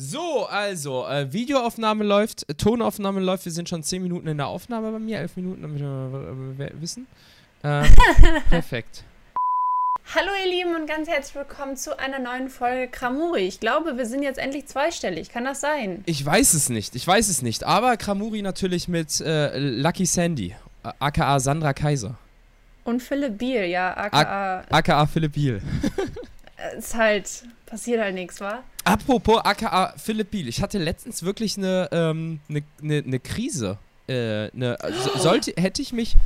So, also, äh, Videoaufnahme läuft, äh, Tonaufnahme läuft. Wir sind schon 10 Minuten in der Aufnahme bei mir, 11 Minuten, damit wir äh, wissen. Äh, perfekt. Hallo ihr Lieben und ganz herzlich willkommen zu einer neuen Folge Kramuri. Ich glaube, wir sind jetzt endlich zweistellig. Kann das sein? Ich weiß es nicht, ich weiß es nicht. Aber Kramuri natürlich mit äh, Lucky Sandy, äh, aka Sandra Kaiser. Und Philipp Biel, ja, aka. aka Philipp Biel. ist halt, passiert halt nichts, wa? Apropos aka Philipp Biel, ich hatte letztens wirklich eine, ähm, eine, eine, eine Krise. Äh, eine, also sollte, hätte ich mich,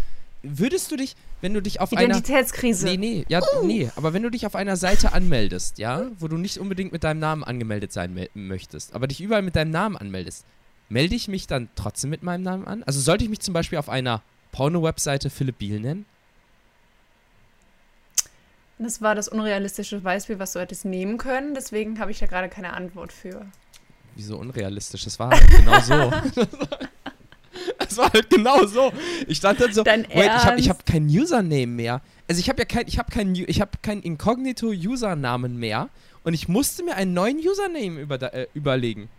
würdest du dich, wenn du dich auf einer... Identitätskrise. Nee, nee, ja, uh. nee, aber wenn du dich auf einer Seite anmeldest, ja, wo du nicht unbedingt mit deinem Namen angemeldet sein möchtest, aber dich überall mit deinem Namen anmeldest, melde ich mich dann trotzdem mit meinem Namen an? Also sollte ich mich zum Beispiel auf einer Porno-Webseite Philipp Biel nennen? Das war das unrealistische Beispiel, was du hättest nehmen können. Deswegen habe ich da gerade keine Antwort für. Wieso unrealistisch? Das war halt genau so. Das war halt genau so. Ich stand dann so, Dein wait, ich habe hab kein Username mehr. Also ich habe ja kein, ich habe kein, ich habe keinen Inkognito-Usernamen mehr und ich musste mir einen neuen Username über, äh, überlegen.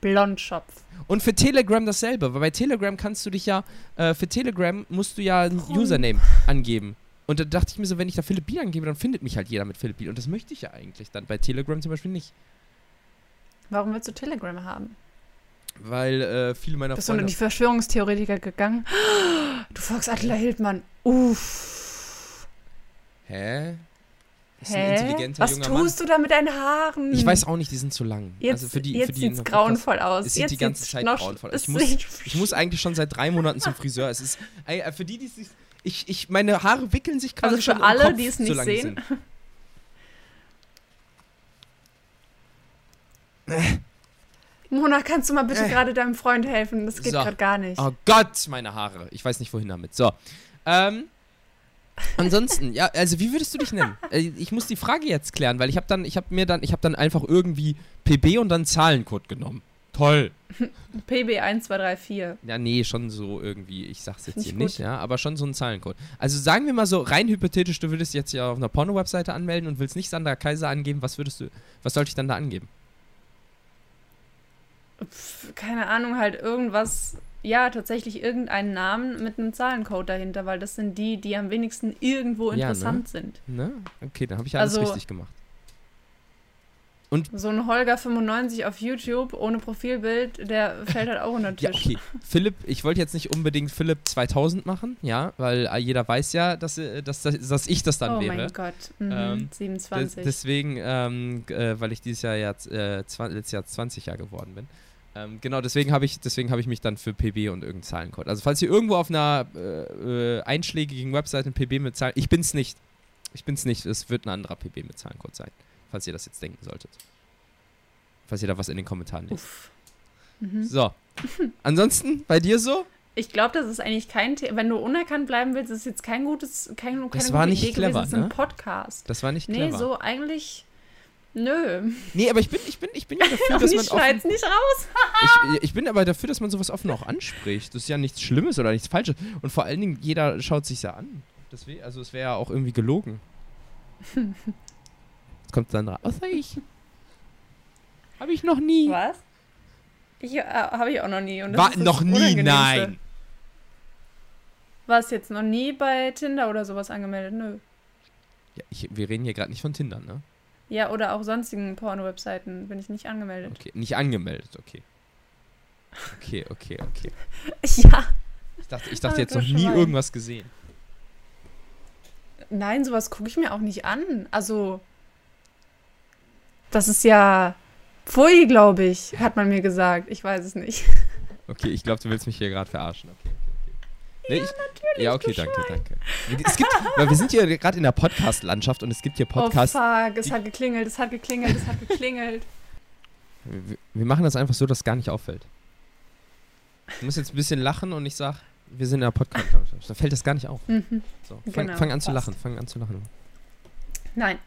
Blondschopf. Und für Telegram dasselbe, weil bei Telegram kannst du dich ja, äh, für Telegram musst du ja ein Username angeben. Und da dachte ich mir so, wenn ich da Philipp Biel angebe, dann findet mich halt jeder mit Philipp Biel. Und das möchte ich ja eigentlich dann bei Telegram zum Beispiel nicht. Warum willst du Telegram haben? Weil äh, viele meiner Bist Freunde. Bist du in die Verschwörungstheoretiker gegangen? Du folgst Attila Hildmann. Uff. Hä? Ist Hä? ein intelligenter Was junger tust Mann. du da mit deinen Haaren? Ich weiß auch nicht, die sind zu lang. Jetzt, also für die, jetzt für sieht's grauenvoll aus. Es sieht jetzt die ganze Zeit grauenvoll aus. Ich muss, ich muss eigentlich schon seit drei Monaten zum Friseur. Es ist, äh, für die, die sich ich, ich, meine Haare wickeln sich quasi also für schon alle, Kopf, die es nicht sehen. Mona, kannst du mal bitte äh. gerade deinem Freund helfen? Das geht so. gerade gar nicht. Oh Gott, meine Haare. Ich weiß nicht, wohin damit. So. Ähm. Ansonsten, ja, also wie würdest du dich nennen? Äh, ich muss die Frage jetzt klären, weil ich habe dann, ich habe mir dann, ich habe dann einfach irgendwie PB und dann Zahlencode genommen. Toll. PB1234. Ja, nee, schon so irgendwie, ich sag's jetzt hier nicht, nicht, ja, aber schon so ein Zahlencode. Also sagen wir mal so, rein hypothetisch, du würdest jetzt ja auf einer Porno-Webseite anmelden und willst nicht Sandra Kaiser angeben, was würdest du, was sollte ich dann da angeben? Pff, keine Ahnung, halt irgendwas, ja, tatsächlich irgendeinen Namen mit einem Zahlencode dahinter, weil das sind die, die am wenigsten irgendwo interessant ja, ne? sind. Ne? Okay, dann habe ich alles also, richtig gemacht. Und so ein Holger 95 auf YouTube ohne Profilbild, der fällt halt auch unter den Tisch. Ja, okay. Philipp, ich wollte jetzt nicht unbedingt Philipp 2000 machen, ja, weil jeder weiß ja, dass, äh, dass, dass, dass ich das dann oh wäre. Oh mein Gott, mhm. ähm, 27. deswegen, ähm, äh, weil ich dieses Jahr ja, äh, letztes Jahr 20 Jahre geworden bin. Ähm, genau, deswegen habe ich, hab ich mich dann für PB und irgendeinen Zahlencode. Also falls ihr irgendwo auf einer äh, äh einschlägigen Webseite ein PB mit Zahlen... Ich bin's nicht. Ich bin's nicht. Es wird ein anderer PB mit Zahlencode sein falls ihr das jetzt denken solltet. Falls ihr da was in den Kommentaren lest. Mhm. So. Ansonsten, bei dir so? Ich glaube, das ist eigentlich kein Thema. Wenn du unerkannt bleiben willst, ist jetzt kein gutes, kein, keine das war nicht Idee clever, gewesen. Das ist ein Podcast. Das war nicht clever. Nee, so eigentlich. Nö. Nee, aber ich bin, ich bin, ich bin ja dafür, dass man. Ich schneid's nicht raus. ich, ich bin aber dafür, dass man sowas offen auch anspricht. Das ist ja nichts Schlimmes oder nichts Falsches. Und vor allen Dingen, jeder schaut sich ja an. Deswegen, also es wäre ja auch irgendwie gelogen. Jetzt kommt Sandra. Außer ich. Habe ich noch nie. Was? Ich äh, habe ich auch noch nie. Und War noch nie, nein. Warst jetzt noch nie bei Tinder oder sowas angemeldet? Nö. Ja, ich, wir reden hier gerade nicht von Tinder, ne? Ja, oder auch sonstigen Porno-Webseiten bin ich nicht angemeldet. Okay, nicht angemeldet, okay. Okay, okay, okay. ja. Ich dachte, ich dachte jetzt noch nie irgendwas gesehen. Nein, sowas gucke ich mir auch nicht an. Also, das ist ja Pfui, glaube ich, hat man mir gesagt. Ich weiß es nicht. Okay, ich glaube, du willst mich hier gerade verarschen. Okay, okay, okay. Nee, ja, ich, natürlich. Ja, okay, danke, danke. Es gibt, weil wir sind hier gerade in der Podcast-Landschaft und es gibt hier Podcasts. Oh fuck, es hat geklingelt, es hat geklingelt, es hat geklingelt. Wir, wir machen das einfach so, dass es gar nicht auffällt. Du musst jetzt ein bisschen lachen und ich sag, wir sind in der Podcast-Landschaft. Da fällt das gar nicht auf. Mhm. So, fang, genau, fang an passt. zu lachen, fang an zu lachen. Nein,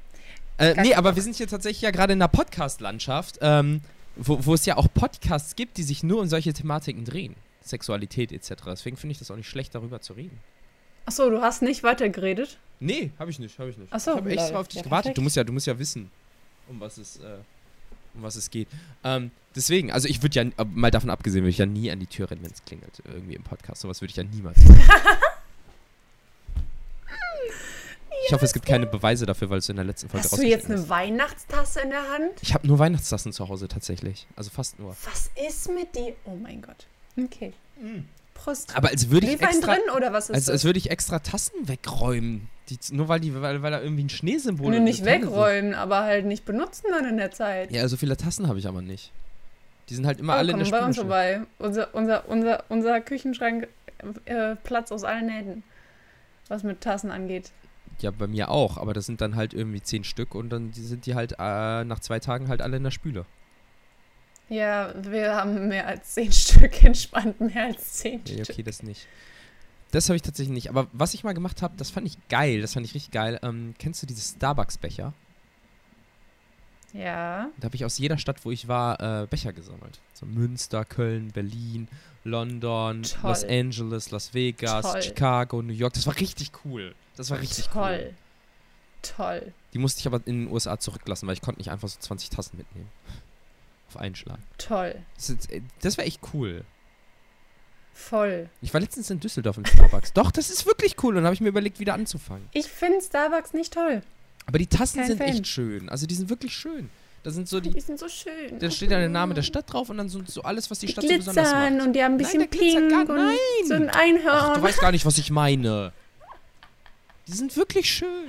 äh, nee, aber wir sind hier tatsächlich ja gerade in einer Podcast-Landschaft, ähm, wo, wo es ja auch Podcasts gibt, die sich nur um solche Thematiken drehen. Sexualität etc. Deswegen finde ich das auch nicht schlecht, darüber zu reden. Achso, du hast nicht weitergeredet? Nee, habe ich nicht, habe ich nicht. Achso, ich habe extra auf dich ja, gewartet. Du musst ja, du musst ja wissen, um was es, äh, um was es geht. Ähm, deswegen, also ich würde ja, mal davon abgesehen, würde ich ja nie an die Tür rennen, wenn es klingelt, irgendwie im Podcast. Sowas würde ich ja niemals machen. Ich hoffe, es gibt keine Beweise dafür, weil es in der letzten Folge Hast du jetzt eine Weihnachtstasse in der Hand? Ich habe nur Weihnachtstassen zu Hause tatsächlich. Also fast nur. Was ist mit dir? Oh mein Gott. Okay. Mm. Prost. Aber als würde ich extra, drin oder was ist als, als würde ich extra Tassen wegräumen. Die, nur weil, die, weil, weil da irgendwie ein Schneesymbol ist. nicht wegräumen, aber halt nicht benutzen dann in der Zeit. Ja, so viele Tassen habe ich aber nicht. Die sind halt immer oh, alle in der bei uns vorbei. Unser, unser, unser, unser Küchenschrank äh, Platz aus allen Nähten, was mit Tassen angeht. Ja, bei mir auch, aber das sind dann halt irgendwie zehn Stück und dann sind die halt äh, nach zwei Tagen halt alle in der Spüle. Ja, wir haben mehr als zehn Stück entspannt, mehr als zehn ja, Stück. Okay, das nicht. Das habe ich tatsächlich nicht. Aber was ich mal gemacht habe, das fand ich geil, das fand ich richtig geil. Ähm, kennst du diese Starbucks-Becher? Ja. Da habe ich aus jeder Stadt, wo ich war, äh, Becher gesammelt. So Münster, Köln, Berlin, London, Toll. Los Angeles, Las Vegas, Toll. Chicago, New York. Das war richtig cool. Das war richtig Toll. cool. Toll. Die musste ich aber in den USA zurücklassen, weil ich konnte nicht einfach so 20 Tassen mitnehmen. Auf einen Schlag. Toll. Das, das wäre echt cool. Voll. Ich war letztens in Düsseldorf im Starbucks. Doch, das ist wirklich cool. Und dann habe ich mir überlegt, wieder anzufangen. Ich finde Starbucks nicht toll. Aber die Tassen sind Fan. echt schön. Also die sind wirklich schön. Da sind so die. Die sind so schön. Da steht dann der Name der Stadt drauf und dann so, so alles, was die, die Stadt so besonders macht. und die haben ein bisschen nein, pink gar, und so ein Einhorn. Ach, du weißt gar nicht, was ich meine. Die sind wirklich schön.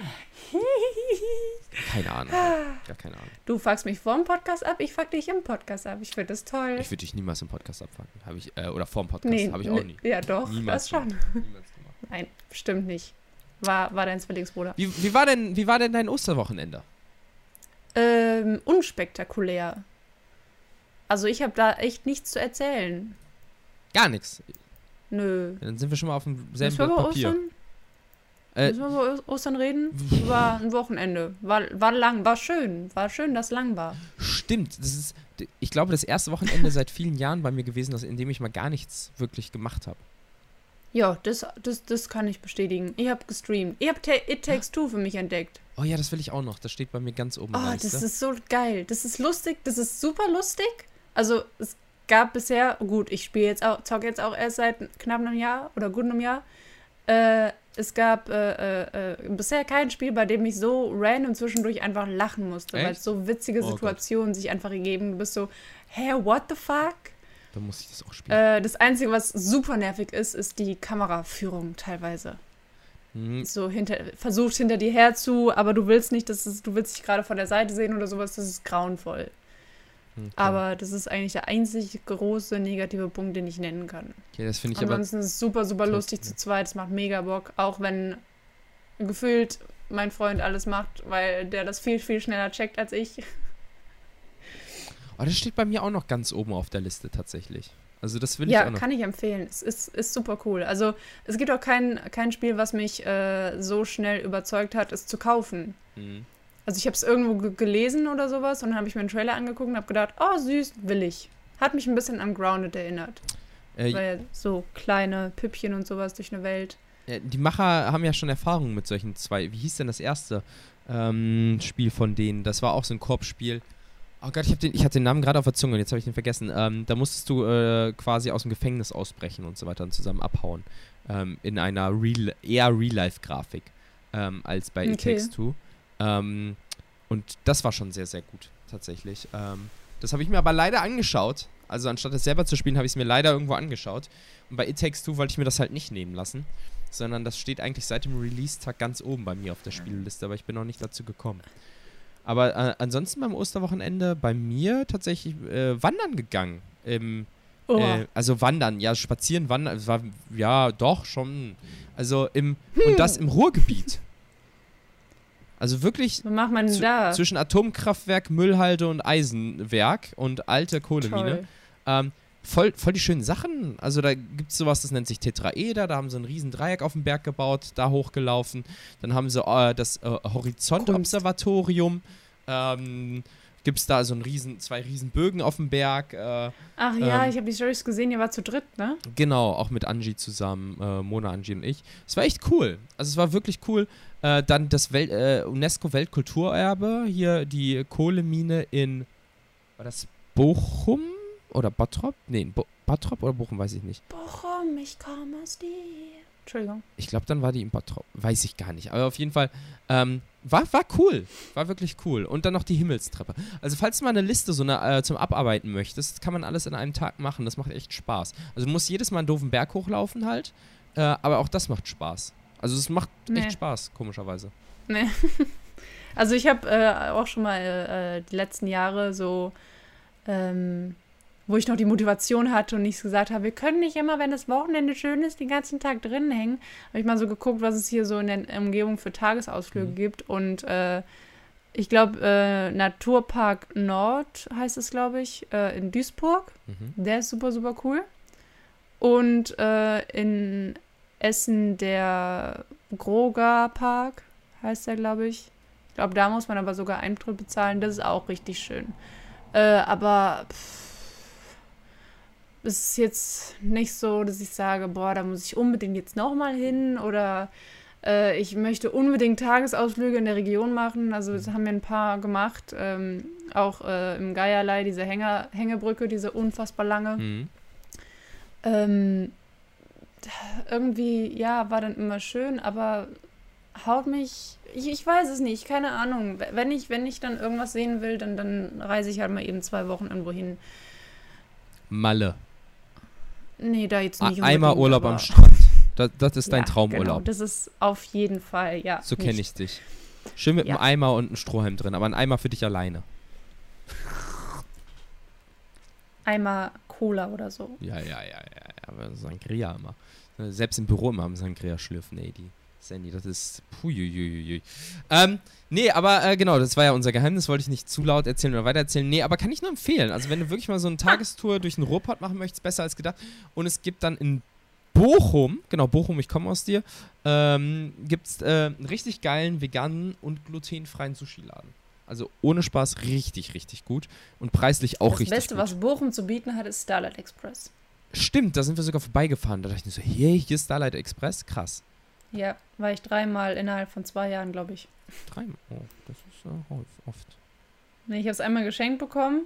Keine Ahnung. Gar keine Ahnung. Du fuckst mich vor dem Podcast ab, ich fuck dich im Podcast ab. Ich finde das toll. Ich würde dich niemals im Podcast. Habe ich, äh, oder vor dem Podcast. Nee, habe ich auch nie. Ja, doch, niemals das schon. Niemals Nein, bestimmt nicht. War, war dein Zwillingsbruder. Wie, wie, war denn, wie war denn dein Osterwochenende? Ähm, unspektakulär. Also ich habe da echt nichts zu erzählen. Gar nichts? Nö. Dann sind wir schon mal auf demselben Blatt Papier. Ostern? Äh, Müssen wir über Ostern reden? War ein Wochenende. War, war lang, war schön. War schön, dass lang war. Stimmt. Das ist, ich glaube, das erste Wochenende seit vielen Jahren bei mir gewesen, in dem ich mal gar nichts wirklich gemacht habe. Ja, das, das, das kann ich bestätigen. Ich habe gestreamt. Ich habe It Takes Two für mich entdeckt. Oh ja, das will ich auch noch. Das steht bei mir ganz oben. Oh, das ist so geil. Das ist lustig. Das ist super lustig. Also, es gab bisher, gut, ich spiele jetzt auch, zocke jetzt auch erst seit knapp einem Jahr oder gut einem Jahr. Äh, es gab äh, äh, äh, bisher kein Spiel, bei dem ich so random zwischendurch einfach lachen musste, weil es so witzige oh Situationen Gott. sich einfach ergeben. Du bist so, hä, what the fuck? Dann muss ich das auch spielen. Äh, das Einzige, was super nervig ist, ist die Kameraführung teilweise. Mhm. So hinter, versucht hinter dir her zu, aber du willst nicht, dass es, du willst dich gerade von der Seite sehen oder sowas, das ist grauenvoll. Okay. Aber das ist eigentlich der einzig große negative Punkt, den ich nennen kann. Okay, das finde ich Ansonsten aber ist es super, super lustig zu zweit. Es macht mega Bock, auch wenn gefühlt mein Freund alles macht, weil der das viel, viel schneller checkt als ich. Oh, das steht bei mir auch noch ganz oben auf der Liste tatsächlich. Also das will ja, ich auch noch. Ja, kann ich empfehlen. Es ist, ist super cool. Also es gibt auch kein, kein Spiel, was mich äh, so schnell überzeugt hat, es zu kaufen. Mhm. Also ich habe es irgendwo gelesen oder sowas und dann habe ich mir einen Trailer angeguckt und habe gedacht, oh süß, will ich. Hat mich ein bisschen an Grounded erinnert. Äh, Weil so kleine Püppchen und sowas durch eine Welt. Die Macher haben ja schon Erfahrung mit solchen zwei. Wie hieß denn das erste ähm, Spiel von denen? Das war auch so ein Koop-Spiel. Oh Gott, ich, den, ich hatte den Namen gerade auf der Zunge und jetzt habe ich den vergessen. Ähm, da musstest du äh, quasi aus dem Gefängnis ausbrechen und so weiter und zusammen abhauen. Ähm, in einer Real, eher Real-Life-Grafik ähm, als bei okay. It Takes Two. Ähm, und das war schon sehr, sehr gut, tatsächlich. Ähm, das habe ich mir aber leider angeschaut. Also anstatt es selber zu spielen, habe ich es mir leider irgendwo angeschaut. Und bei It Takes Two wollte ich mir das halt nicht nehmen lassen. Sondern das steht eigentlich seit dem Release-Tag ganz oben bei mir auf der Spielliste, aber ich bin noch nicht dazu gekommen. Aber äh, ansonsten beim Osterwochenende bei mir tatsächlich äh, wandern gegangen. Im, oh. äh, also wandern, ja, spazieren, wandern, war, ja, doch, schon. Also im, hm. und das im Ruhrgebiet. Also wirklich da? zwischen Atomkraftwerk, Müllhalde und Eisenwerk und alte Kohlemine. Ähm, voll, voll die schönen Sachen. Also da gibt es sowas, das nennt sich Tetraeder. Da haben sie ein riesen Dreieck auf dem Berg gebaut, da hochgelaufen. Dann haben sie äh, das äh, Horizontobservatorium. Ähm, gibt es da so ein riesen, zwei riesen Bögen auf dem Berg. Äh, Ach ja, ähm, ich habe die Stories gesehen, ihr war zu dritt, ne? Genau, auch mit Angie zusammen, äh, Mona, Angie und ich. Es war echt cool. Also es war wirklich cool. Äh, dann das Wel äh, UNESCO-Weltkulturerbe, hier die Kohlemine in War das Bochum oder Bottrop? Nee, Bo Bottrop oder Bochum, weiß ich nicht. Bochum, ich komme aus dir. Entschuldigung. Ich glaube, dann war die in Bottrop. Weiß ich gar nicht. Aber auf jeden Fall, ähm, war, war cool. War wirklich cool. Und dann noch die Himmelstreppe. Also, falls du mal eine Liste so eine, äh, zum Abarbeiten möchtest, kann man alles in einem Tag machen. Das macht echt Spaß. Also, du musst jedes Mal einen doofen Berg hochlaufen halt. Äh, aber auch das macht Spaß. Also, es macht Nee. echt Spaß, komischerweise. Nee. Also ich habe äh, auch schon mal äh, die letzten Jahre so, ähm, wo ich noch die Motivation hatte und nicht gesagt habe, wir können nicht immer, wenn das Wochenende schön ist, den ganzen Tag drinnen hängen, habe ich mal so geguckt, was es hier so in der Umgebung für Tagesausflüge Mhm. gibt und äh, ich glaube, äh, Naturpark Nord heißt es, glaube ich, äh, in Duisburg. Mhm. Der ist super, super cool. Und äh, in Essen der Groga Park heißt der, glaube ich. Ich glaube, da muss man aber sogar Eintritt bezahlen. Das ist auch richtig schön. Äh, aber pff, es ist jetzt nicht so, dass ich sage, boah, da muss ich unbedingt jetzt nochmal hin oder äh, ich möchte unbedingt Tagesausflüge in der Region machen. Also das haben wir ein paar gemacht. Ähm, auch äh, im Geierlei, diese Hänger, Hängebrücke, diese unfassbar lange. Mhm. Ähm, irgendwie, ja, war dann immer schön, aber haut mich, ich, ich weiß es nicht, keine Ahnung. Wenn ich, wenn ich dann irgendwas sehen will, dann, dann reise ich halt mal eben zwei Wochen irgendwo hin. Malle. Nee, da jetzt nicht Einmal Urlaub am Strand. Das, das ist dein Ja, Traumurlaub. Genau, das ist auf jeden Fall, ja. So kenne ich dich. Schön mit Ja. einem Eimer und einem Strohhalm drin, aber ein Eimer für dich alleine. Einmal Cola oder so. Ja, ja, ja, ja, ja. Aber Sangria immer. Selbst im Büro immer am Sangria schlürfen, ey, die Sandy, das ist. Puiuiuiui. Ähm, nee, aber äh, genau, das war ja unser Geheimnis, wollte ich nicht zu laut erzählen oder weitererzählen. Nee, aber kann ich nur empfehlen. Also, wenn du wirklich mal so eine Tagestour durch den Ruhrpott machen möchtest, besser als gedacht. Und es gibt dann in Bochum, genau, Bochum, ich komme aus dir, ähm, gibt es äh, einen richtig geilen veganen und glutenfreien Sushi-Laden. Also ohne Spaß richtig, richtig gut. Und preislich auch das richtig Beste, gut. was Bochum zu bieten hat, ist Starlight Express. Stimmt, da sind wir sogar vorbeigefahren. Da dachte ich mir so, hey, hier ist Starlight Express. Krass. Ja, war ich dreimal innerhalb von zwei Jahren, glaube ich. Dreimal. Oh, das ist äh, häuf- oft. Nee, ich habe es einmal geschenkt bekommen.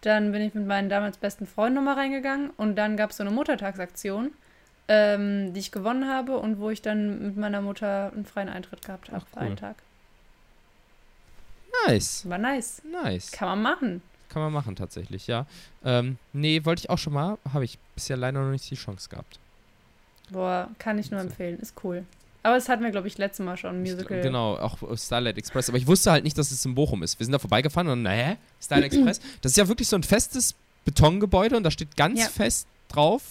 Dann bin ich mit meinen damals besten Freunden nochmal reingegangen. Und dann gab es so eine Muttertagsaktion, ähm, die ich gewonnen habe und wo ich dann mit meiner Mutter einen freien Eintritt gehabt habe für cool. einen Tag. Nice. War nice. Nice. Kann man machen. Kann man machen, tatsächlich, ja. Ähm, nee, wollte ich auch schon mal. Habe ich bisher leider noch nicht die Chance gehabt. Boah, kann ich nur empfehlen. Ist cool. Aber es hatten wir, glaube ich, letztes Mal schon, Musical. Genau, auch Starlight Express. Aber ich wusste halt nicht, dass es in Bochum ist. Wir sind da vorbeigefahren und, hä? Starlight Express? Das ist ja wirklich so ein festes Betongebäude und da steht ganz Ja. fest drauf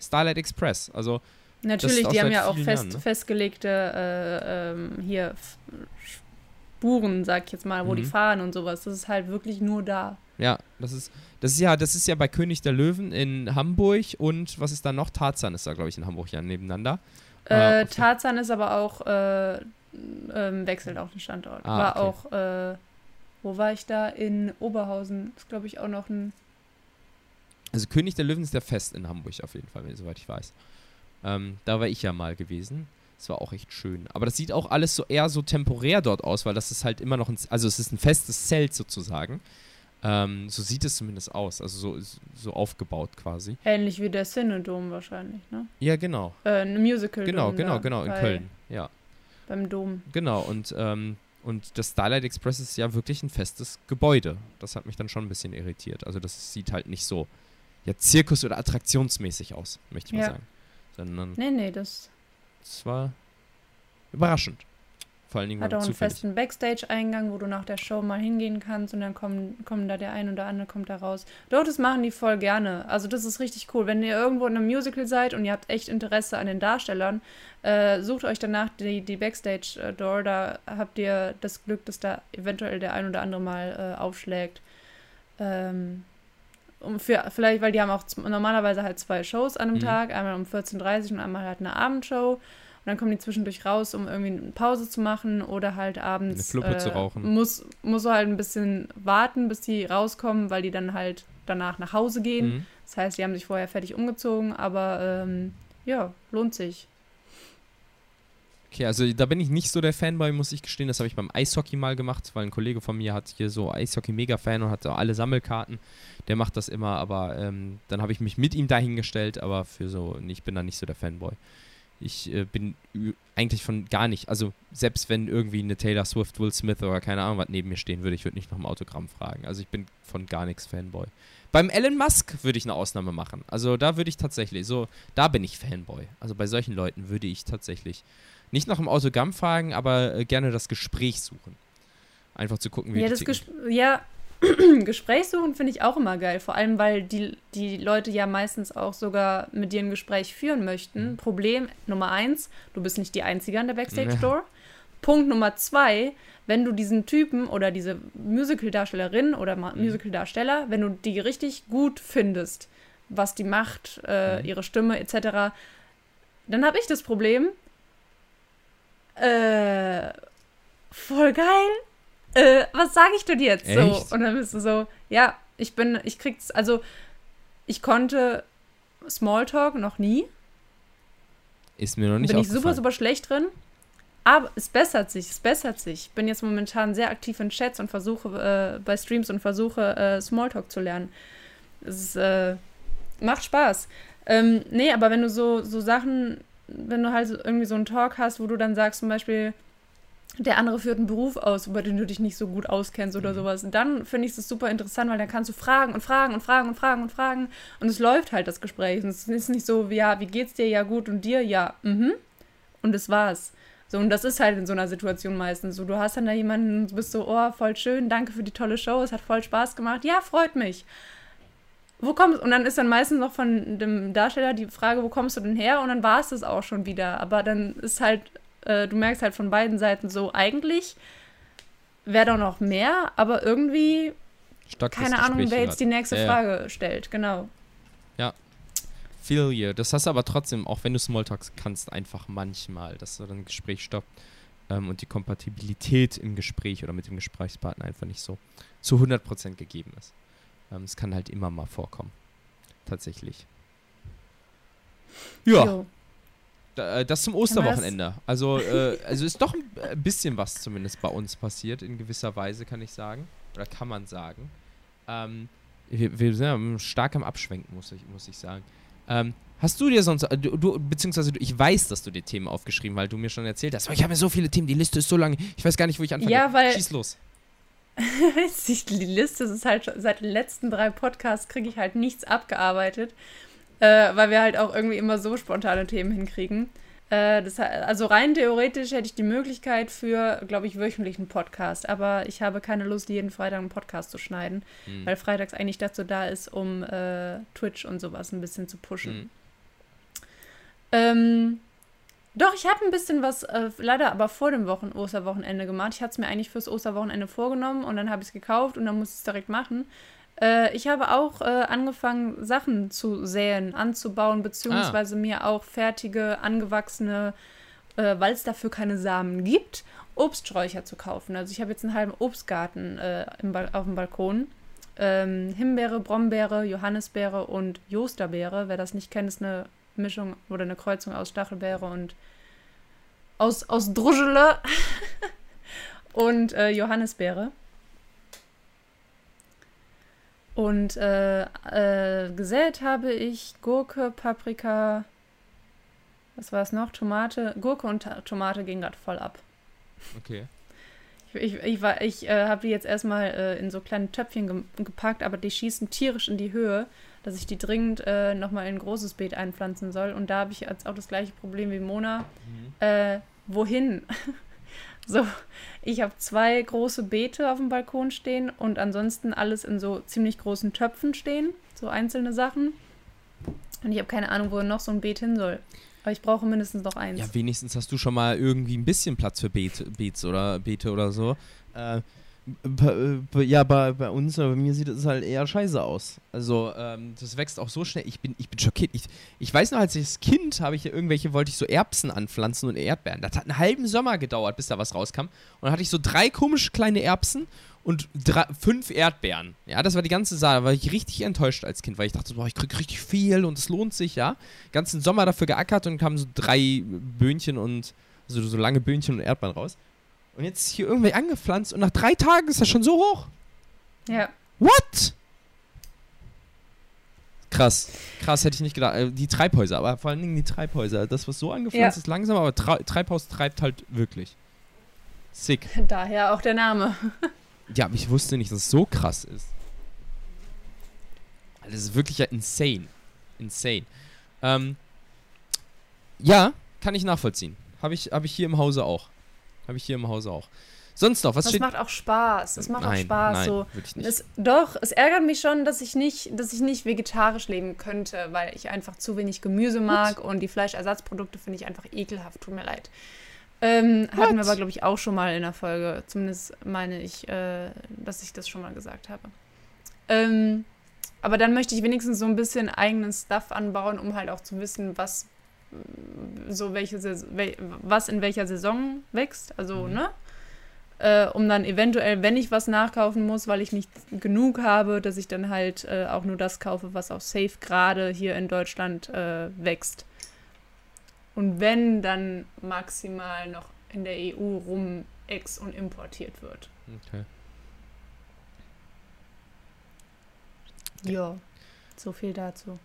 Starlight Express. Also, Natürlich, die haben ja auch fest, Jahren, ne? festgelegte äh, ähm, hier Spuren, sag ich jetzt mal, wo die Mhm. fahren und sowas. Das ist halt wirklich nur da. ja, das ist, das ist ja, das ist ja bei König der Löwen in Hamburg und was ist da noch? Tarzan ist da, glaube ich, in Hamburg ja nebeneinander. Ah, Äh, Tarzan ist aber auch, äh, ähm, wechselt auch den Standort. Ah, war okay. auch, äh, wo war ich da? In Oberhausen. Ist, glaube ich, auch noch ein. Also König der Löwen ist der Fest in Hamburg auf jeden Fall, soweit ich weiß. Ähm, da war ich ja mal gewesen. Das war auch echt schön. Aber das sieht auch alles so eher so temporär dort aus, weil das ist halt immer noch ein, also es ist ein festes Zelt sozusagen. Ähm, so sieht es zumindest aus, also so, so aufgebaut quasi. Ähnlich wie der Cinedom wahrscheinlich, ne? Ja, genau. Äh, ein Musical. Genau, genau, genau, in Köln. Ja, Beim Dom. genau. Und, ähm, und das Starlight Express ist ja wirklich ein festes Gebäude. Das hat mich dann schon ein bisschen irritiert. Also das sieht halt nicht so ja, Zirkus- oder attraktionsmäßig aus, möchte ich mal Ja. sagen. Sondern Nee, nee, das Es war überraschend. Vor allen Dingen hat auch einen zufällig. festen Backstage-Eingang, wo du nach der Show mal hingehen kannst und dann kommen, kommen da der ein oder andere kommt da raus. Doch, das machen die voll gerne. Also das ist richtig cool. Wenn ihr irgendwo in einem Musical seid und ihr habt echt Interesse an den Darstellern, äh, sucht euch danach die, die Backstage-Door. Da habt ihr das Glück, dass da eventuell der ein oder andere mal äh, aufschlägt. Ähm, um für, vielleicht, weil die haben auch normalerweise halt zwei Shows an einem Mhm. Tag, einmal um 14.30 Uhr und einmal halt eine Abendshow. Und dann kommen die zwischendurch raus, um irgendwie eine Pause zu machen oder halt abends. Eine Fluppe zu rauchen. Muss, muss so halt ein bisschen warten, bis die rauskommen, weil die dann halt danach nach Hause gehen. Mhm. Das heißt, die haben sich vorher fertig umgezogen, aber ähm, ja, lohnt sich. Okay, also da bin ich nicht so der Fanboy, muss ich gestehen. Das habe ich beim Eishockey mal gemacht, weil ein Kollege von mir hat hier so Eishockey-Mega-Fan und hat alle Sammelkarten. Der macht das immer, aber ähm, dann habe ich mich mit ihm dahingestellt, aber für so, ich bin da nicht so der Fanboy. Ich äh, bin eigentlich von gar nicht, also selbst wenn irgendwie eine Taylor Swift, Will Smith oder keine Ahnung was neben mir stehen würde, ich würde nicht nach dem Autogramm fragen. Also ich bin von gar nichts Fanboy. Beim Elon Musk würde ich eine Ausnahme machen. Also da würde ich tatsächlich, so, da bin ich Fanboy. Also bei solchen Leuten würde ich tatsächlich nicht nach dem Autogramm fragen, aber äh, gerne das Gespräch suchen. Einfach zu gucken, wie ja, die das. Ges ja, Gespräch suchen finde ich auch immer geil. Vor allem, weil die, die Leute ja meistens auch sogar mit dir ein Gespräch führen möchten. Mhm. Problem Nummer eins, du bist nicht die Einzige an der Backstage-Door. Punkt Nummer zwei, wenn du diesen Typen oder diese Musical-Darstellerin oder Mhm. Musical-Darsteller, wenn du die richtig gut findest, was die macht, äh, Mhm. ihre Stimme etc., dann habe ich das Problem, äh, voll geil. Äh, was sage ich denn jetzt? So, Echt? und dann bist du so, ja, ich bin, ich krieg's, also ich konnte Smalltalk noch nie. Ist mir noch nicht bin ich super, super schlecht drin. Aber es bessert sich, es bessert sich. Ich bin jetzt momentan sehr aktiv in Chats und versuche äh, bei Streams und versuche äh, Smalltalk zu lernen. Es äh, macht Spaß. Ähm, nee, aber wenn du so, so Sachen, wenn du halt so irgendwie so einen Talk hast, wo du dann sagst zum Beispiel, der andere führt einen Beruf aus, über den du dich nicht so gut auskennst oder Mhm. sowas, dann finde ich es super interessant, weil dann kannst du fragen und fragen und fragen und fragen und fragen und es läuft halt das Gespräch. Und es ist nicht so, wie, ja, wie geht's dir? Ja, gut und dir? Ja, mhm. Und das war's. So, und das ist halt in so einer Situation meistens so. Du hast dann da jemanden, du bist so, oh, voll schön, danke für die tolle Show, es hat voll Spaß gemacht. Ja, freut mich. Wo kommst Und dann ist dann meistens noch von dem Darsteller die Frage, wo kommst du denn her? Und dann war es das auch schon wieder. Aber dann ist halt, äh, du merkst halt von beiden Seiten so, eigentlich wäre doch noch mehr, aber irgendwie, Stockt das keine Ahnung, Gespräch wer grad. jetzt die nächste Ja, ja. Frage stellt. Genau. Feel you. Das hast du aber trotzdem, auch wenn du Smalltalks kannst, einfach manchmal, dass du dann ein Gespräch stoppt ähm, und die Kompatibilität im Gespräch oder mit dem Gesprächspartner einfach nicht so zu 100% gegeben ist. Ähm, Es kann halt immer mal vorkommen. Tatsächlich. Ja, Jo. Äh, das zum Osterwochenende. Also, äh, also ist doch ein äh, bisschen was zumindest bei uns passiert, in gewisser Weise, kann ich sagen. Oder kann man sagen. Ähm, wir, wir sind ja stark am Abschwenken, muss ich, muss ich sagen. Ähm, hast du dir sonst, äh, du, du, beziehungsweise du, ich weiß, dass du dir Themen aufgeschrieben, weil du mir schon erzählt hast, aber ich habe ja so viele Themen, die Liste ist so lang, ich weiß gar nicht, wo ich anfange. Ja, weil- Schieß los. die Liste ist halt schon, seit den letzten drei Podcasts kriege ich halt nichts abgearbeitet, äh, weil wir halt auch irgendwie immer so spontane Themen hinkriegen. Äh, das, also rein theoretisch hätte ich die Möglichkeit für, glaube ich, wöchentlich einen Podcast, aber ich habe keine Lust, jeden Freitag einen Podcast zu schneiden, Hm. weil freitags eigentlich dazu da ist, um äh, Twitch und sowas ein bisschen zu pushen. Hm. Ähm, doch, ich habe ein bisschen was, äh, leider aber vor dem Wochen Osterwochenende gemacht. Ich hatte es mir eigentlich fürs Osterwochenende vorgenommen und dann habe ich es gekauft und dann musste ich es direkt machen. Äh, ich habe auch äh, angefangen, Sachen zu säen, anzubauen, beziehungsweise mir auch fertige, angewachsene, äh, weil es dafür keine Samen gibt, Obststräucher zu kaufen. Also ich habe jetzt einen halben Obstgarten äh, auf dem Balkon. Ähm, Himbeere, Brombeere, Johannisbeere und Josterbeere. Wer das nicht kennt, ist eine Mischung oder eine Kreuzung aus Stachelbeere und aus, aus Druschele und äh, Johannisbeere. Und äh, äh, gesät habe ich Gurke, Paprika, was war es noch? Tomate. Gurke und Ta Tomate ging gerade voll ab. Okay. Ich, ich, ich, war- ich äh, habe die jetzt erstmal äh, in so kleine Töpfchen ge gepackt, aber die schießen tierisch in die Höhe, dass ich die dringend äh, nochmal in ein großes Beet einpflanzen soll. Und da habe ich jetzt auch das gleiche Problem wie Mona. Mhm. Äh, wohin? so, ich habe zwei große Beete auf dem Balkon stehen und ansonsten alles in so ziemlich großen Töpfen stehen, so einzelne Sachen. Und ich habe keine Ahnung, wo noch so ein Beet hin soll. Aber ich brauche mindestens noch eins. Ja, wenigstens hast du schon mal irgendwie ein bisschen Platz für Beete, Beets oder Beete oder so. Äh, ja, bei, bei uns oder bei mir sieht es halt eher scheiße aus. Also, ähm, das wächst auch so schnell. Ich bin, ich bin schockiert. Ich, ich weiß noch, als ich als Kind habe ich irgendwelche, wollte ich so Erbsen anpflanzen und Erdbeeren. Das hat einen halben Sommer gedauert, bis da was rauskam. Und dann hatte ich so drei komische kleine Erbsen und drei, fünf Erdbeeren. Ja, das war die ganze Sache. Da war ich richtig enttäuscht als Kind, weil ich dachte, boah, ich krieg richtig viel und es lohnt sich, ja. Ganzen Sommer dafür geackert und kamen so drei Böhnchen und Also so lange Böhnchen und Erdbeeren raus. Und jetzt ist hier irgendwie angepflanzt und nach drei Tagen ist das schon so hoch. Ja. What? Krass. Krass, hätte ich nicht gedacht. Äh, Die Treibhäuser, aber vor allen Dingen die Treibhäuser. Das, was so angepflanzt Ja. ist, langsam, aber Tra Treibhaus treibt halt wirklich. Sick. Daher auch der Name. Ja, aber ich wusste nicht, dass es so krass ist. Das ist wirklich ja insane. Insane. Ähm, ja, kann ich nachvollziehen. Habe ich, hab ich hier im Hause auch. Habe ich hier im Hause auch. Sonst noch, was Das steht... macht auch Spaß. Das macht auch nein, Spaß. nein, so. wirklich nicht. Es, doch, es ärgert mich schon, dass ich nicht, dass ich nicht vegetarisch leben könnte, weil ich einfach zu wenig Gemüse mag und die Fleischersatzprodukte finde ich einfach ekelhaft. Tut mir leid. Ähm, hatten wir What? aber, glaube ich, auch schon mal in der Folge. Zumindest meine ich, äh, dass ich das schon mal gesagt habe. Ähm, aber dann möchte ich wenigstens so ein bisschen eigenen Stuff anbauen, um halt auch zu wissen, was so welche Saison, was in welcher Saison wächst. Also, Mhm. ne? Äh, um dann eventuell, wenn ich was nachkaufen muss, weil ich nicht genug habe, dass ich dann halt äh, auch nur das kaufe, was auch safe gerade hier in Deutschland äh, wächst. Und wenn, dann maximal noch in der EU rum ex- und importiert wird. Okay. Ja, so viel dazu.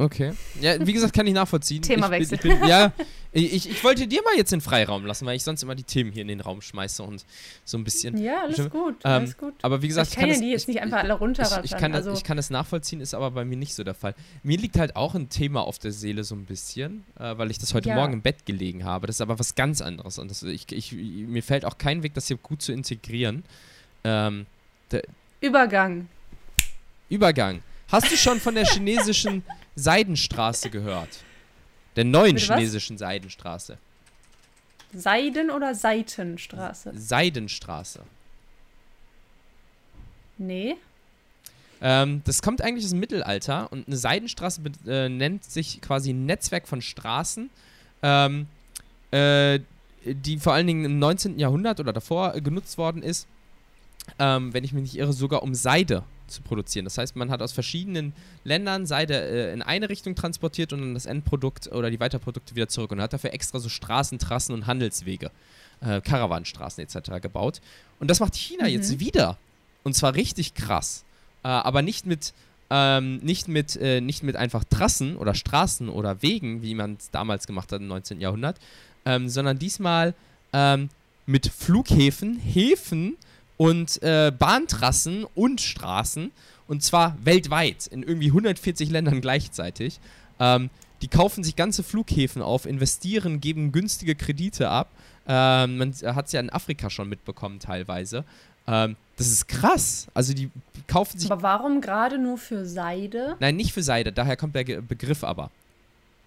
Okay. Ja, wie gesagt, kann ich nachvollziehen. Themawechsel. Ich bin, ich bin, ja, ich, ich wollte dir mal jetzt den Freiraum lassen, weil ich sonst immer die Themen hier in den Raum schmeiße und so ein bisschen. Ja, alles Stimmt. gut, Ähm, alles gut. Aber wie gesagt, ich kann ja das- die jetzt nicht einfach alle ich, runterrattern. ich, kann das, also, ich kann das nachvollziehen, ist aber bei mir nicht so der Fall. Mir liegt halt auch ein Thema auf der Seele so ein bisschen, äh, weil ich das heute Ja. Morgen im Bett gelegen habe. Das ist aber was ganz anderes und das, ich, ich, mir fällt auch kein Weg, das hier gut zu integrieren. Ähm, Übergang. Übergang. Hast du schon von der chinesischen Seidenstraße gehört? Der neuen Bitte was? chinesischen Seidenstraße. Seiden- oder Seitenstraße? Seidenstraße. Nee. Ähm, das kommt eigentlich aus dem Mittelalter und eine Seidenstraße äh, nennt sich quasi ein Netzwerk von Straßen, ähm, äh, die vor allen Dingen im 19. Jahrhundert oder davor äh, genutzt worden ist, ähm, wenn ich mich nicht irre, sogar um Seide zu produzieren. Das heißt, man hat aus verschiedenen Ländern Seide äh, in eine Richtung transportiert und dann das Endprodukt oder die Weiterprodukte wieder zurück und hat dafür extra so Straßen, Trassen und Handelswege, äh, Karawanstraßen etc. gebaut. Und das macht China Mhm. jetzt wieder. Und zwar richtig krass. Äh, aber nicht mit, ähm, nicht, mit, äh, nicht mit einfach Trassen oder Straßen oder Wegen, wie man es damals gemacht hat im 19. Jahrhundert, ähm, sondern diesmal ähm, mit Flughäfen, Häfen und äh, Bahntrassen und Straßen. Und zwar weltweit, in irgendwie 140 Ländern gleichzeitig. Ähm, die kaufen sich ganze Flughäfen auf, investieren, geben günstige Kredite ab. Ähm, man hat es ja in Afrika schon mitbekommen teilweise. Ähm, das ist krass. Also die kaufen sich Aber warum gerade nur für Seide? Nein, nicht für Seide, daher kommt der Begriff aber.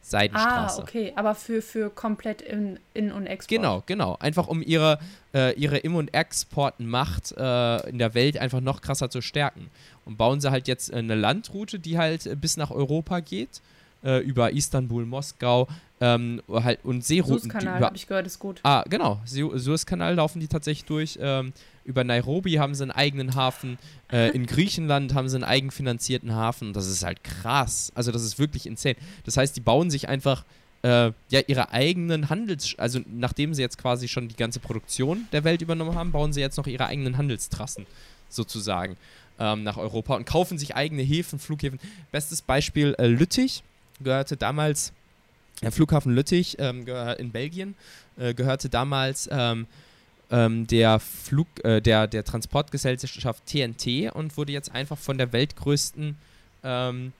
Ah, Seidenstraße. okay. Aber für, für komplett in, in und Export. Genau, genau. Einfach um ihre, äh, ihre Im- und Exportmacht äh, in der Welt einfach noch krasser zu stärken. Und bauen sie halt jetzt äh, eine Landroute, die halt äh, bis nach Europa geht, äh, über Istanbul, Moskau ähm, halt, und Seerouten. Suezkanal, habe ich gehört, ist gut. Ah, genau. Su- Suezkanal laufen die tatsächlich durch. Ähm, über Nairobi haben sie einen eigenen Hafen. Äh, in Griechenland haben sie einen eigenfinanzierten Hafen. Das ist halt krass. Also, das ist wirklich insane. Das heißt, die bauen sich einfach äh, ja, ihre eigenen Handels... Also, nachdem sie jetzt quasi schon die ganze Produktion der Welt übernommen haben, bauen sie jetzt noch ihre eigenen Handelstrassen sozusagen ähm, nach Europa und kaufen sich eigene Häfen, Flughäfen. Bestes Beispiel äh, Lüttich gehörte damals der Flughafen Lüttich ähm, in Belgien äh, gehörte damals ähm, ähm, der Flug, äh, der, der Transportgesellschaft TNT und wurde jetzt einfach von der weltgrößten ähm,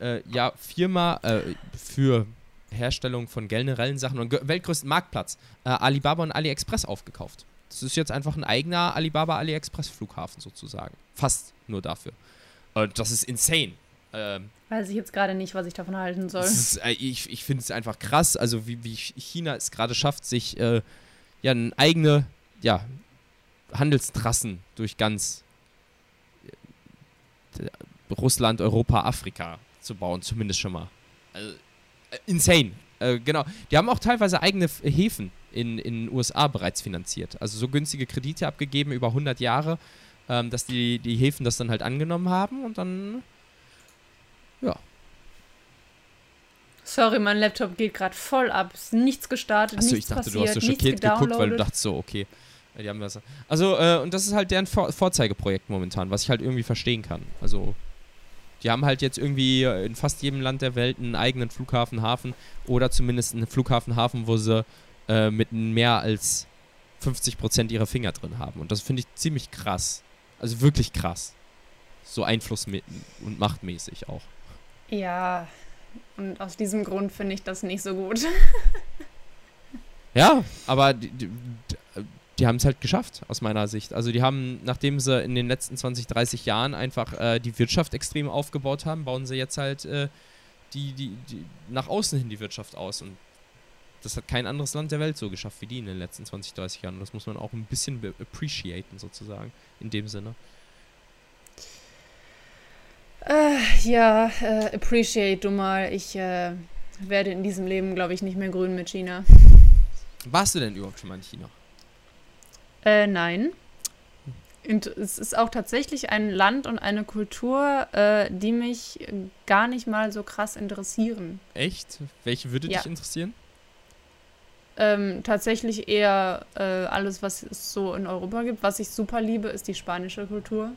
äh, ja, Firma äh, für Herstellung von generellen Sachen und weltgrößten Marktplatz äh, Alibaba und AliExpress aufgekauft. Das ist jetzt einfach ein eigener Alibaba AliExpress Flughafen sozusagen. Fast nur dafür. Und das ist insane. Ähm, Weiß ich jetzt gerade nicht, was ich davon halten soll. ist, äh, ich ich finde es einfach krass, also wie, wie China es gerade schafft, sich äh, ja eigene ja, Handelstrassen durch ganz äh, Russland, Europa, Afrika zu bauen, zumindest schon mal. Also, äh, insane. Äh, genau. Die haben auch teilweise eigene Häfen in in den USA bereits finanziert. Also so günstige Kredite abgegeben über 100 Jahre, ähm, dass die, die Häfen das dann halt angenommen haben und dann Das Sorry, mein Laptop geht gerade voll ab. Ist nichts gestartet, Achso, ich nichts dachte, passiert, du hast so schockiert geguckt, weil du dachtest so, okay. ja, Die haben was. Also, äh, und das ist halt deren Vor Vorzeigeprojekt momentan, was ich halt irgendwie verstehen kann. Also, die haben halt jetzt irgendwie in fast jedem Land der Welt einen eigenen Flughafen, Hafen oder zumindest einen Flughafen, Hafen, wo sie äh, mit mehr als 50% ihrer Finger drin haben. Und das finde ich ziemlich krass. Also wirklich krass. So Einfluss und machtmäßig auch. Ja, und aus diesem Grund finde ich das nicht so gut. Ja, aber die, die, die haben es halt geschafft, aus meiner Sicht. Also die haben, nachdem sie in den letzten 20, 30 Jahren einfach äh, die Wirtschaft extrem aufgebaut haben, bauen sie jetzt halt äh, die, die, die nach außen hin die Wirtschaft aus. Und das hat kein anderes Land der Welt so geschafft wie die in den letzten 20, 30 Jahren. Und das muss man auch ein bisschen appreciaten, sozusagen, in dem Sinne. Äh, ja, äh, appreciate du mal. Ich äh, werde in diesem Leben, glaube ich, nicht mehr grün mit China. Warst du denn überhaupt schon mal in China? Äh, nein. Und es ist auch tatsächlich ein Land und eine Kultur, äh, die mich gar nicht mal so krass interessieren. Echt? Welche würde Ja. dich interessieren? Ähm, tatsächlich eher äh, alles, was es so in Europa gibt. Was ich super liebe, ist die spanische Kultur.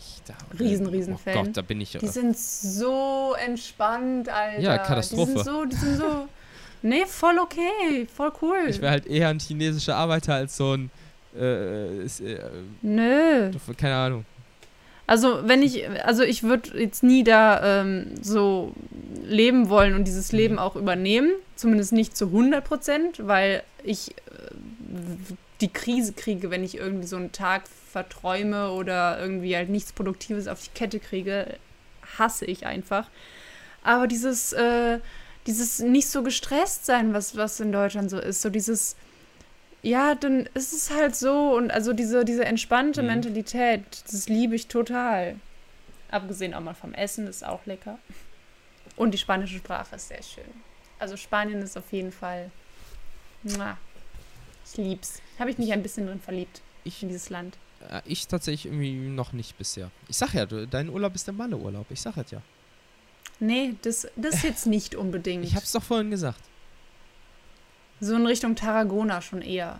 Ich, da, Riesen, riesen Oh Fan. Gott, da bin ich. Die sind so entspannt, Alter. Ja, Katastrophe. Die sind so, die sind so. Nee, voll okay, voll cool. ich wäre halt eher ein chinesischer Arbeiter als so ein. Äh, ist, äh, Nö. keine Ahnung. Also, wenn ich, also ich würde jetzt nie da ähm, so leben wollen und dieses Leben auch übernehmen. Zumindest nicht zu 100 Prozent, weil ich äh, die Krise kriege, wenn ich irgendwie so einen Tag verträume oder irgendwie halt nichts Produktives auf die Kette kriege, hasse ich einfach. Aber dieses, äh, dieses nicht so gestresst sein, was, was in Deutschland so ist, so dieses, ja, dann ist es halt so und also diese, diese entspannte Mhm. Mentalität, das liebe ich total. Abgesehen auch mal vom Essen, ist auch lecker. Und die spanische Sprache ist sehr schön. Also Spanien ist auf jeden Fall. Mua. Ich lieb's. Habe ich mich ein bisschen drin verliebt Ich, in dieses Land. Äh, ich tatsächlich irgendwie noch nicht bisher. Ich sag ja, du, dein Urlaub ist der Malle-Urlaub. Ich sag es ja. Nee, das, das jetzt nicht unbedingt. Ich hab's doch vorhin gesagt. so in Richtung Tarragona schon eher.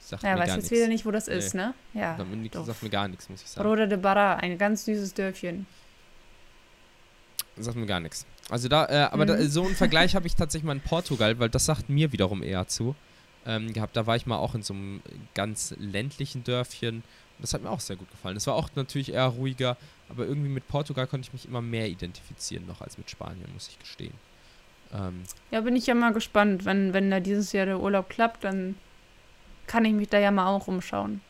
Sagt Ja, mir weiß gar jetzt nichts. wieder nicht, wo das ist, ne? Ja. Dominik sagt mir gar nichts, muss ich sagen. Roda de Barra, ein ganz süßes Dörfchen. Sagt mir gar nichts. Also da, äh, aber da, Mhm. so einen Vergleich habe ich tatsächlich mal in Portugal, weil das sagt mir wiederum eher zu. Ähm, gehabt. Da war ich mal auch in so einem ganz ländlichen Dörfchen. Das hat mir auch sehr gut gefallen. Das war auch natürlich eher ruhiger, aber irgendwie mit Portugal konnte ich mich immer mehr identifizieren noch als mit Spanien, muss ich gestehen. Ähm, Ja, bin ich ja mal gespannt. Wenn, wenn da dieses Jahr der Urlaub klappt, dann kann ich mich da ja mal auch umschauen.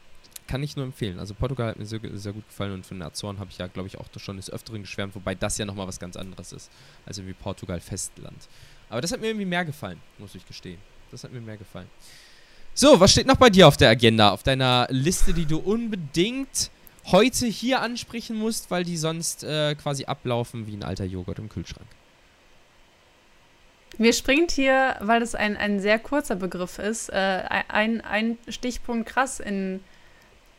kann ich nur empfehlen. Also Portugal hat mir sehr, sehr gut gefallen und von den Azoren habe ich ja, glaube ich, auch schon des Öfteren geschwärmt, wobei das ja nochmal was ganz anderes ist, als irgendwie Portugal Festland. Aber das hat mir irgendwie mehr gefallen, muss ich gestehen. Das hat mir mehr gefallen. So, was steht noch bei dir auf der Agenda, auf deiner Liste, die du unbedingt heute hier ansprechen musst, weil die sonst äh, quasi ablaufen wie ein alter Joghurt im Kühlschrank? Mir springt hier, weil das ein, ein sehr kurzer Begriff ist, äh, ein, ein Stichpunkt krass in,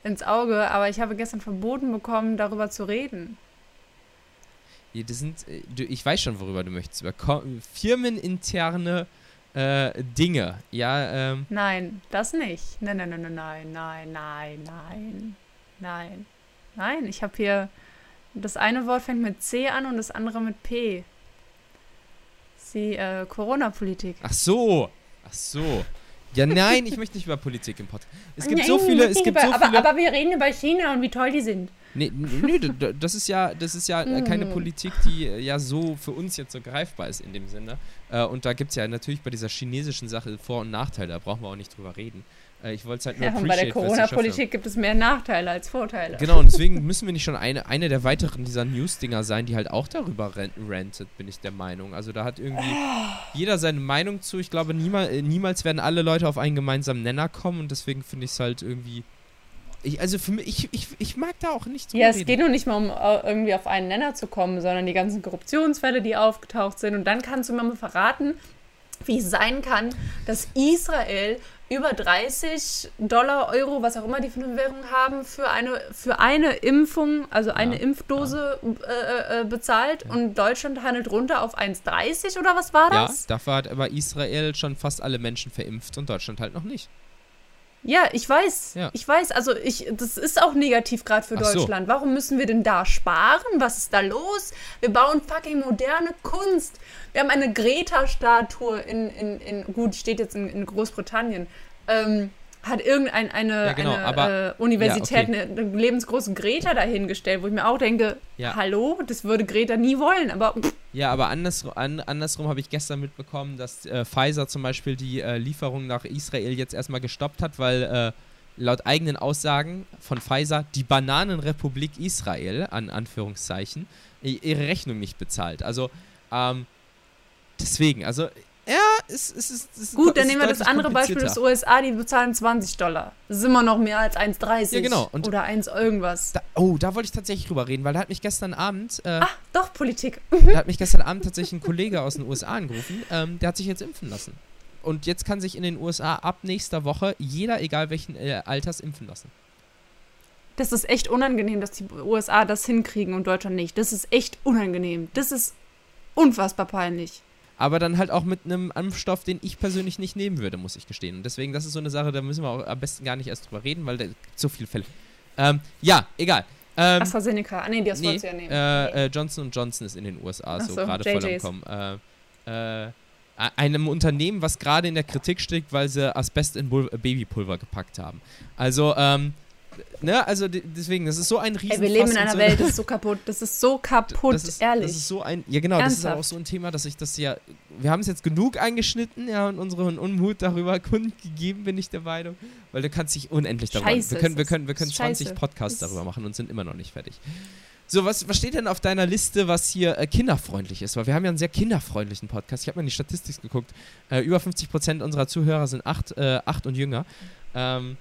ins Auge, aber ich habe gestern verboten bekommen, darüber zu reden. Ja, das sind, äh, ich weiß schon, worüber du möchtest. Über firmeninterne äh, Dinge. Ja, ähm, Nein, das nicht. Nein, nein, nein, nein, nein, nein, nein, nein. Nein, Nein, ich habe hier. Das eine Wort fängt mit C an und das andere mit P. Das äh, Corona-Politik. Ach so. Ach so. Ja, nein, ich möchte nicht über Politik im Podcast. Es gibt nein, so viele. Es gibt über, so viele aber, aber wir reden über China und wie toll die sind. Nee, n- nö, d- d- das ist ja, das ist ja äh, keine Mm. Politik, die äh, ja so für uns jetzt so greifbar ist in dem Sinne. Äh, und da gibt es ja natürlich bei dieser chinesischen Sache Vor- und Nachteile, da brauchen wir auch nicht drüber reden. Ich wollte es halt nur Ja, und bei der. Corona-Politik gibt es mehr Nachteile als Vorteile. Genau, und deswegen müssen wir nicht schon eine, eine der weiteren dieser News-Dinger sein, die halt auch darüber rantet, bin ich der Meinung. Also da hat irgendwie jeder seine Meinung zu. Ich glaube, niemal, äh, niemals werden alle Leute auf einen gemeinsamen Nenner kommen und deswegen finde ich es halt irgendwie. Ich, also für mich, ich, ich, ich mag da auch nicht drüber Ja, es reden. geht nur nicht mal um äh, irgendwie auf einen Nenner zu kommen, sondern die ganzen Korruptionsfälle, die aufgetaucht sind. Und dann kannst du mir mal verraten, wie es sein kann, dass Israel über 30 Dollar, Euro, was auch immer die für eine Währung haben, für eine, für eine Impfung, also eine Ja, Impfdose äh, äh, bezahlt und Deutschland handelt runter auf 1,30 oder was war Ja, das? dafür hat aber Israel schon fast alle Menschen verimpft und Deutschland halt noch nicht. Ja, ich weiß. Ja. Ich weiß. Also ich, das ist auch negativ gerade für Ach so. Deutschland. Warum müssen wir denn da sparen? Was ist da los? Wir bauen fucking moderne Kunst. Wir haben eine Greta-Statue in, in, in, gut, die steht jetzt in, in Großbritannien. Ähm, hat irgendeine eine, Ja, genau, eine aber- äh, Universität ja, eine, eine lebensgroße Greta dahingestellt, wo ich mir auch denke, Ja. hallo, das würde Greta nie wollen, aber pff, Ja, aber andersrum, an, andersrum habe ich gestern mitbekommen, dass äh, Pfizer zum Beispiel die äh, Lieferung nach Israel jetzt erstmal gestoppt hat, weil äh, laut eigenen Aussagen von Pfizer die Bananenrepublik Israel, an Anführungszeichen, ihre Rechnung nicht bezahlt. Also, ähm, deswegen, also, ja, es, es ist. Es ist gut, dann es nehmen wir das andere Beispiel des. USA, die bezahlen 20 Dollar. Das ist immer noch mehr als 1,30 Ja, genau. Und- oder 1 irgendwas. Da, oh, da wollte ich tatsächlich drüber reden, weil da hat mich gestern Abend, äh, Ah, doch, Politik. da hat mich gestern Abend tatsächlich ein Kollege aus den USA angerufen, ähm, der hat sich jetzt impfen lassen. Und jetzt kann sich in den USA ab nächster Woche jeder, egal welchen äh, Alters, impfen lassen. Das ist echt unangenehm, dass die USA das hinkriegen und Deutschland nicht. Das ist echt unangenehm. Das ist unfassbar peinlich. Aber dann halt auch mit einem Impfstoff, den ich persönlich nicht nehmen würde, muss ich gestehen. Und deswegen, das ist so eine Sache, da müssen wir auch am besten gar nicht erst drüber reden, weil da gibt so viele Fälle. Ähm, ja, egal. Ähm, AstraZeneca. Ah, nee, das nee, ja nehmen. äh, äh, Johnson Johnson ist in den USA so so, gerade voll am. Kommen. Äh, äh, einem Unternehmen, was gerade in der Kritik steckt, weil sie Asbest in Bul Babypulver gepackt haben. Also, ähm, ne, also de- deswegen, das ist so ein riesen Ey, wir leben in einer so, Welt, das ist so kaputt. Das ist so kaputt, das ist, ehrlich. Das ist so ein, ja genau, das ist auch Ernsthaft. so ein Thema, dass ich das ja, wir haben es jetzt genug eingeschnitten, ja, und unseren Unmut darüber kundgegeben, bin ich der Meinung, weil du kannst dich unendlich darüber, Scheiße, wir können, wir können, wir können 20 scheiße. Podcasts darüber machen und sind immer noch nicht fertig. So, was, was steht denn auf deiner Liste, was hier äh, kinderfreundlich ist? Weil wir haben ja einen sehr kinderfreundlichen Podcast. Ich habe mal in die Statistik geguckt. Äh, über 50% unserer Zuhörer sind acht, äh, acht und jünger. Ähm,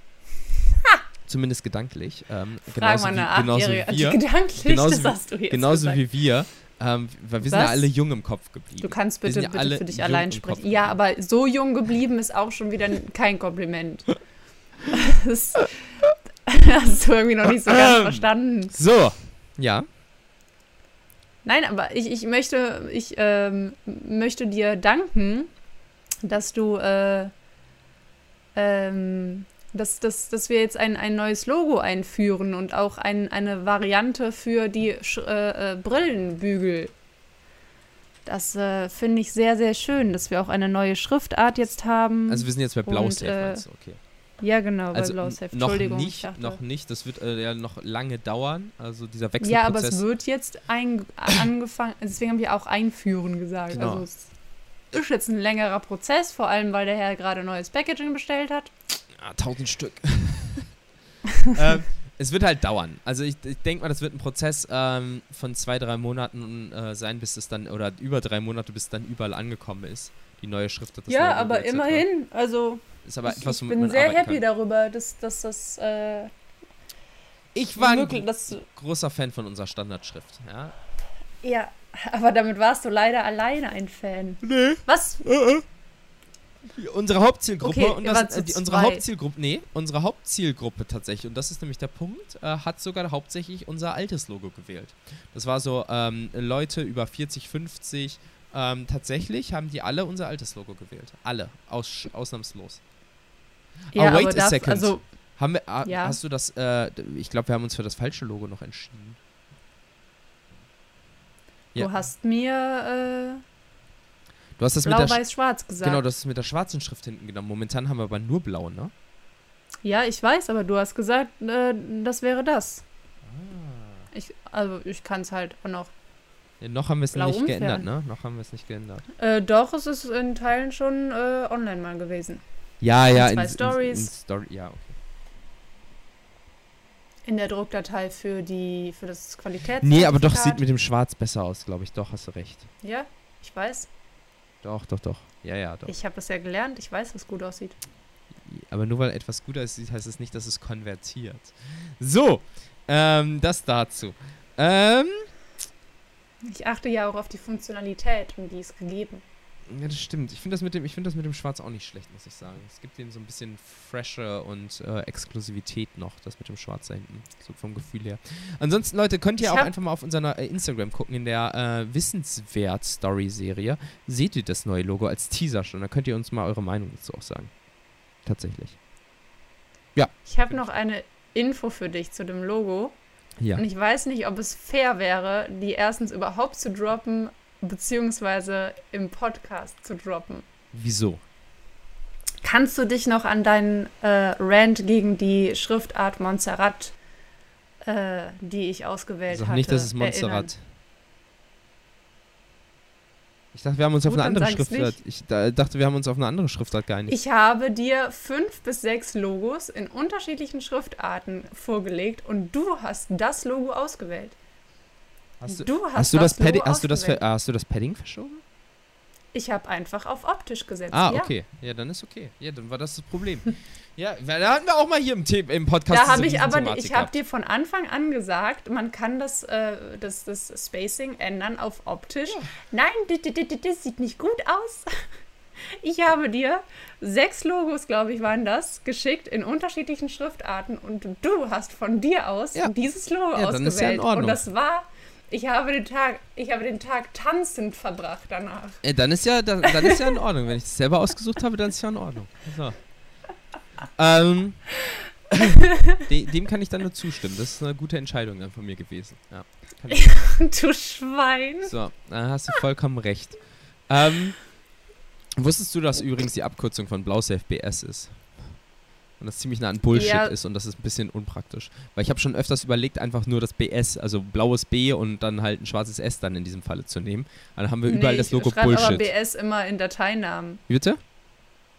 zumindest gedanklich. Ähm, Frag genauso mal wie, eine genauso Achtjährige. wie wir. Gedanklich, Genauso das wie- hast du jetzt Genauso gesagt. wie wir. Ähm, weil wir sind ja Was? alle jung im Kopf geblieben. Du kannst bitte, ja bitte für dich allein sprechen. Ja, aber so jung geblieben ist auch schon wieder kein Kompliment. Das hast du irgendwie noch nicht so ganz verstanden. So, ja. Nein, aber ich, ich möchte, ich ähm, möchte dir danken, dass du, äh, ähm, dass, dass, dass wir jetzt ein, ein neues Logo einführen und auch ein, eine Variante für die Sch äh, äh, Brillenbügel. Das äh, finde ich sehr, sehr schön, dass wir auch eine neue Schriftart jetzt haben. Also wir sind jetzt bei Blausafe, äh, meinst du? Okay. ja, genau, bei Also Blausafe. n- noch Entschuldigung. ich nicht, noch nicht. Das wird äh, ja noch lange dauern. Also dieser Wechselprozess. Ja, aber es wird jetzt ein, angefangen, deswegen haben wir auch einführen gesagt. Genau. Also es ist jetzt ein längerer Prozess, vor allem weil der Herr gerade neues Packaging bestellt hat. Ah, 1000 Stück. ähm, es wird halt dauern. Also ich, ich denke mal, das wird ein Prozess ähm, von zwei, drei Monaten äh, sein, bis es dann, oder über drei Monate, bis es dann überall angekommen ist. Die neue Schrift. Das ja, aber etc. immerhin, also Ist aber ich, etwas, ich bin sehr happy kann. darüber, dass, dass das äh, Ich war ein großer Fan von unserer Standardschrift. Ja, ja, aber damit warst du leider alleine ein Fan. Nee. Was? Unsere Hauptzielgruppe Okay, und das, äh, die, unsere. Hauptzielgruppe, nee, unsere Hauptzielgruppe tatsächlich, und das ist nämlich der Punkt, äh, hat sogar hauptsächlich unser altes Logo gewählt. Das war so, ähm, Leute über 40, 50, ähm, tatsächlich haben die alle unser altes Logo gewählt. Alle, aus, ausnahmslos. Ja, wait aber a darf, second. also Haben wir, ah, Ja. hast du das, äh, ich glaube, wir haben uns für das falsche Logo noch entschieden. Ja. du hast mir Du hast das äh, mit der, Sch- blau-weiß-schwarz gesagt. genau, das ist mit der schwarzen Schrift hinten genommen. Momentan haben wir aber nur blau, ne? Ja, ich weiß, aber du hast gesagt, äh, das wäre das. Ah. Ich, also ich kann es halt auch noch. Ja, noch haben wir es Blau nicht umfärben. geändert, ne? Noch haben wir es nicht geändert. Äh, doch, es ist in Teilen schon äh, online mal gewesen. Ja, ja, zwei in, Stories. In, in Story, ja, okay. In der Druckdatei für die für das Qualitäts. Nee, aber doch sieht mit dem Schwarz besser aus, glaube ich. Doch, hast du recht. Ja, ich weiß. Doch, doch, doch. Ja, ja, doch. Ich habe das ja gelernt. Ich weiß, was gut aussieht. Aber nur weil etwas gut aussieht, heißt es nicht, dass es konvertiert. So, ähm, das dazu. Ähm, Ich achte ja auch auf die Funktionalität und die ist gegeben. Ja, das stimmt. Ich finde das, mit dem- ich find das mit dem Schwarz auch nicht schlecht, muss ich sagen. Es gibt dem so ein bisschen Freshe und äh, Exklusivität noch, das mit dem Schwarz da hinten. So vom Gefühl her. Ansonsten, Leute, könnt ihr Ich auch einfach mal auf unserer äh, Instagram gucken. In der äh, Wissenswert-Story-Serie seht ihr das neue Logo als Teaser schon. Da könnt ihr uns mal eure Meinung dazu auch sagen. Tatsächlich. Ich habe noch eine Info für dich zu dem Logo. Ja. Und ich weiß nicht, ob es fair wäre, die erstens überhaupt zu droppen, beziehungsweise im Podcast zu droppen. Wieso? Kannst du dich noch an deinen äh, Rant gegen die Schriftart Montserrat, äh, die ich ausgewählt hatte, nicht, das ist erinnern? Montserrat. Ich dachte, wir haben uns auf Gut, eine dann andere Schriftart. Ich da, dachte, wir haben uns auf eine andere Schriftart geeinigt. Ich habe dir fünf bis sechs Logos in unterschiedlichen Schriftarten vorgelegt und du hast das Logo ausgewählt. Hast du, du hast, hast du das, Padding, hast, du das, hast du das Padding verschoben? Ich habe einfach auf optisch gesetzt. Ah, ja. okay. Ja, dann ist okay. Ja, dann war das das Problem. ja, weil da hatten wir auch mal hier im, The im Podcast Da habe ich aber, Riesenthematik ich habe dir von Anfang an gesagt, man kann das, äh, das, das Spacing ändern auf optisch. Nein, das, sieht nicht gut aus. Ich habe dir sechs Logos, glaube ich, waren das, geschickt in unterschiedlichen Schriftarten und du hast von dir aus Ja. dieses Logo Ja, ausgewählt. ist ja in Ordnung. Und das war, ich habe den Tag, ich habe den Tag tanzend verbracht danach. Äh, dann ist ja, dann, dann ist ja in Ordnung. Wenn ich das selber ausgesucht habe, dann ist ja in Ordnung. So. Ähm, de, dem kann ich dann nur zustimmen. Das ist eine gute Entscheidung dann von mir gewesen. Ja. Du Schwein. so, da hast du vollkommen recht. Ähm, wusstest du, dass übrigens die Abkürzung von BlauSafe BS ist? Und das ziemlich nah an Bullshit Ja. ist und das ist ein bisschen unpraktisch. Weil ich habe schon öfters überlegt, einfach nur das BS, also blaues B und dann halt ein schwarzes S dann in diesem Falle zu nehmen. Dann haben wir überall Nee, das Logo ich schreibe aber Bullshit. BS immer in Dateinamen. Wie bitte?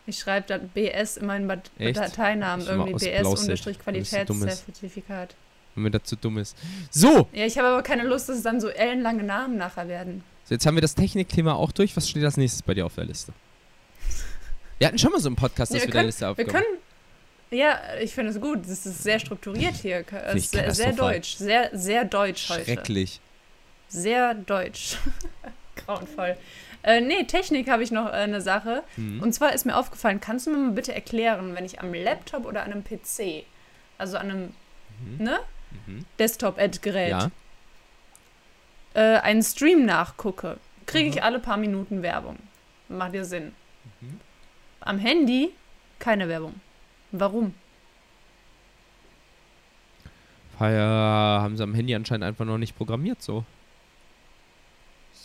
Ich schreibe da BS immer in Echt? Dateinamen. Ich Irgendwie aus BS Blausafe, unterstrich weil es so dumm ist. Qualitätszertifikat. wenn mir dazu dumm ist. So, Ja, ich habe aber keine Lust, dass es dann so ellenlange Namen nachher werden. so, jetzt haben wir das Technikthema auch durch. Was steht als nächstes bei dir auf der Liste? Wir hatten schon mal so einen Podcast, dass wir wir der können- Liste Wir aufgenommen können. Ja, ich finde es gut. Es ist sehr strukturiert hier. Es ist sehr, sehr deutsch. Sehr, sehr deutsch heute. Schrecklich. Sehr deutsch. Grauenvoll. Äh, nee, Technik habe ich noch äh, eine Sache. Hm. Und zwar ist mir aufgefallen, kannst du mir mal bitte erklären, wenn ich am Laptop oder an einem PC, also an einem Mhm. ne, Mhm. Desktop-Ad-Gerät, Ja. äh, einen Stream nachgucke, kriege ich Mhm. alle paar Minuten Werbung. Macht dir Sinn. Mhm. Am Handy keine Werbung. Warum? Weil, haben sie am Handy anscheinend einfach noch nicht programmiert so.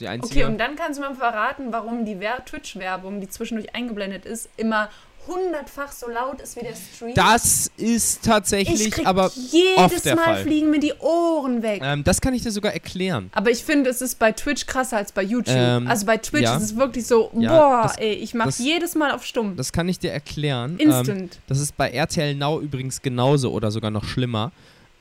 Okay, und dann kannst du mir verraten, warum die Wer- Twitch-Werbung, die zwischendurch eingeblendet ist, immer hundertfach so laut ist wie der Stream. das ist ich tatsächlich, krieg aber jedes oft der Mal Fall. fliegen mir die Ohren weg. ähm, das kann ich dir sogar erklären. Aber ich finde, es ist bei Twitch krasser als bei YouTube. Ähm, also bei Twitch ja. ist es wirklich so, Ja, boah, das- ey, ich mach jedes Mal auf stumm. Das kann ich dir erklären. Ähm, Instant. Das ist bei RTL Now übrigens genauso oder sogar noch schlimmer.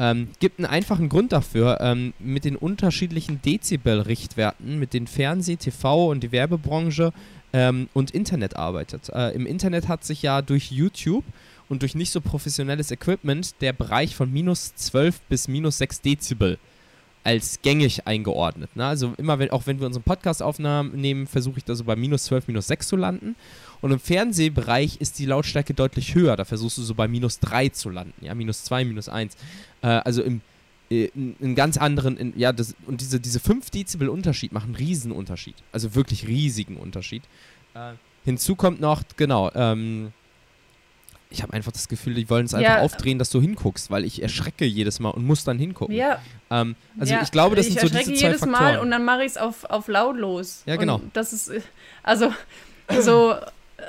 Ähm, gibt einen einfachen Grund dafür. Ähm, mit den unterschiedlichen Dezibel-Richtwerten, mit den Fernseh-, TV- und die Werbebranche ähm, und Internet arbeitet. Äh, Im Internet hat sich ja durch YouTube und durch nicht so professionelles Equipment der Bereich von minus 12 bis minus 6 Dezibel als gängig eingeordnet. Ne? Also immer, wenn, auch wenn wir unseren Podcast aufnehmen, versuche ich da so bei minus 12, minus 6 zu landen. Und im Fernsehbereich ist die Lautstärke deutlich höher. Da versuchst du so bei minus 3 zu landen. Ja, minus 2, minus 1. Äh, also im äh, in, in ganz anderen, in, ja, das, und diese, diese 5 Dezibel Unterschied machen einen riesen Unterschied. Also wirklich riesigen Unterschied. Äh, hinzu kommt noch, genau, ähm, ich habe einfach das Gefühl, die wollen es einfach Ja. aufdrehen, dass du hinguckst, weil ich erschrecke jedes Mal und muss dann hingucken. Ja, Ähm, also ja, ich glaube, das ich sind so erschrecke diese zwei jedes Faktoren. Mal und dann mache ich es auf, auf lautlos. Ja, genau. Und das ist, also, so,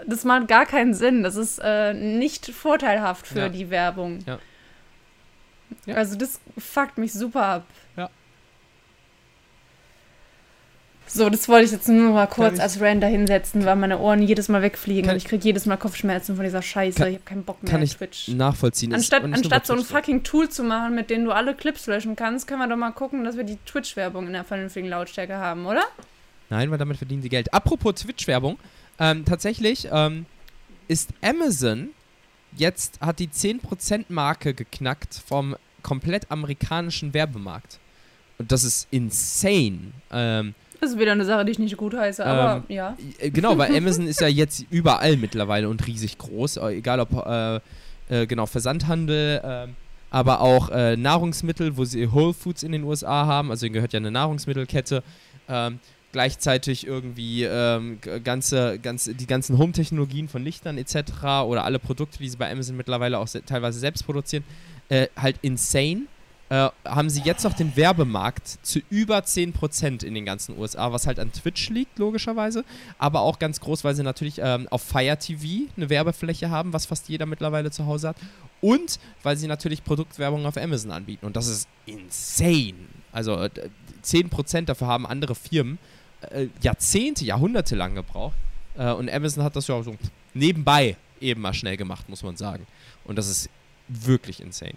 das macht gar keinen Sinn. Das ist äh, nicht vorteilhaft für Ja. die Werbung. Ja. Ja. Also das fuckt mich super ab. Ja. So, das wollte ich jetzt nur mal kurz ich- als Rand hinsetzen, weil meine Ohren jedes Mal wegfliegen und ich kriege jedes Mal Kopfschmerzen von dieser Scheiße. Kann- ich habe keinen Bock mehr kann auf ich Twitch. nachvollziehen. Anstatt, anstatt so ein fucking Tool zu machen, mit dem du alle Clips löschen kannst, können wir doch mal gucken, dass wir die Twitch-Werbung in der vernünftigen Lautstärke haben, oder? Nein, weil damit verdienen sie Geld. Apropos Twitch-Werbung, ähm, tatsächlich ähm, ist Amazon jetzt, hat die 10%-Marke geknackt vom komplett amerikanischen Werbemarkt. Und das ist insane. Ähm, Das ist wieder eine Sache, die ich nicht gut heiße, aber ähm, ja. Äh, genau, weil Amazon ist ja jetzt überall mittlerweile und riesig groß, äh, egal ob äh, äh, genau Versandhandel, äh, aber auch äh, Nahrungsmittel, wo sie Whole Foods in den USA haben, also ihnen gehört ja eine Nahrungsmittelkette. Ähm, gleichzeitig irgendwie ähm, ganze, ganze, die ganzen Home-Technologien von Lichtern etc. oder alle Produkte, die sie bei Amazon mittlerweile auch se teilweise selbst produzieren, äh, halt insane. Äh, haben sie jetzt noch den Werbemarkt zu über 10% in den ganzen USA, was halt an Twitch liegt, logischerweise, aber auch ganz groß, weil sie natürlich ähm, auf Fire TV eine Werbefläche haben, was fast jeder mittlerweile zu Hause hat, und weil sie natürlich Produktwerbung auf Amazon anbieten und das ist insane. Also äh, 10% dafür haben andere Firmen äh, Jahrzehnte, Jahrhunderte lang gebraucht. Äh, und Amazon hat das ja auch so nebenbei eben mal schnell gemacht, muss man sagen. Und das ist wirklich insane.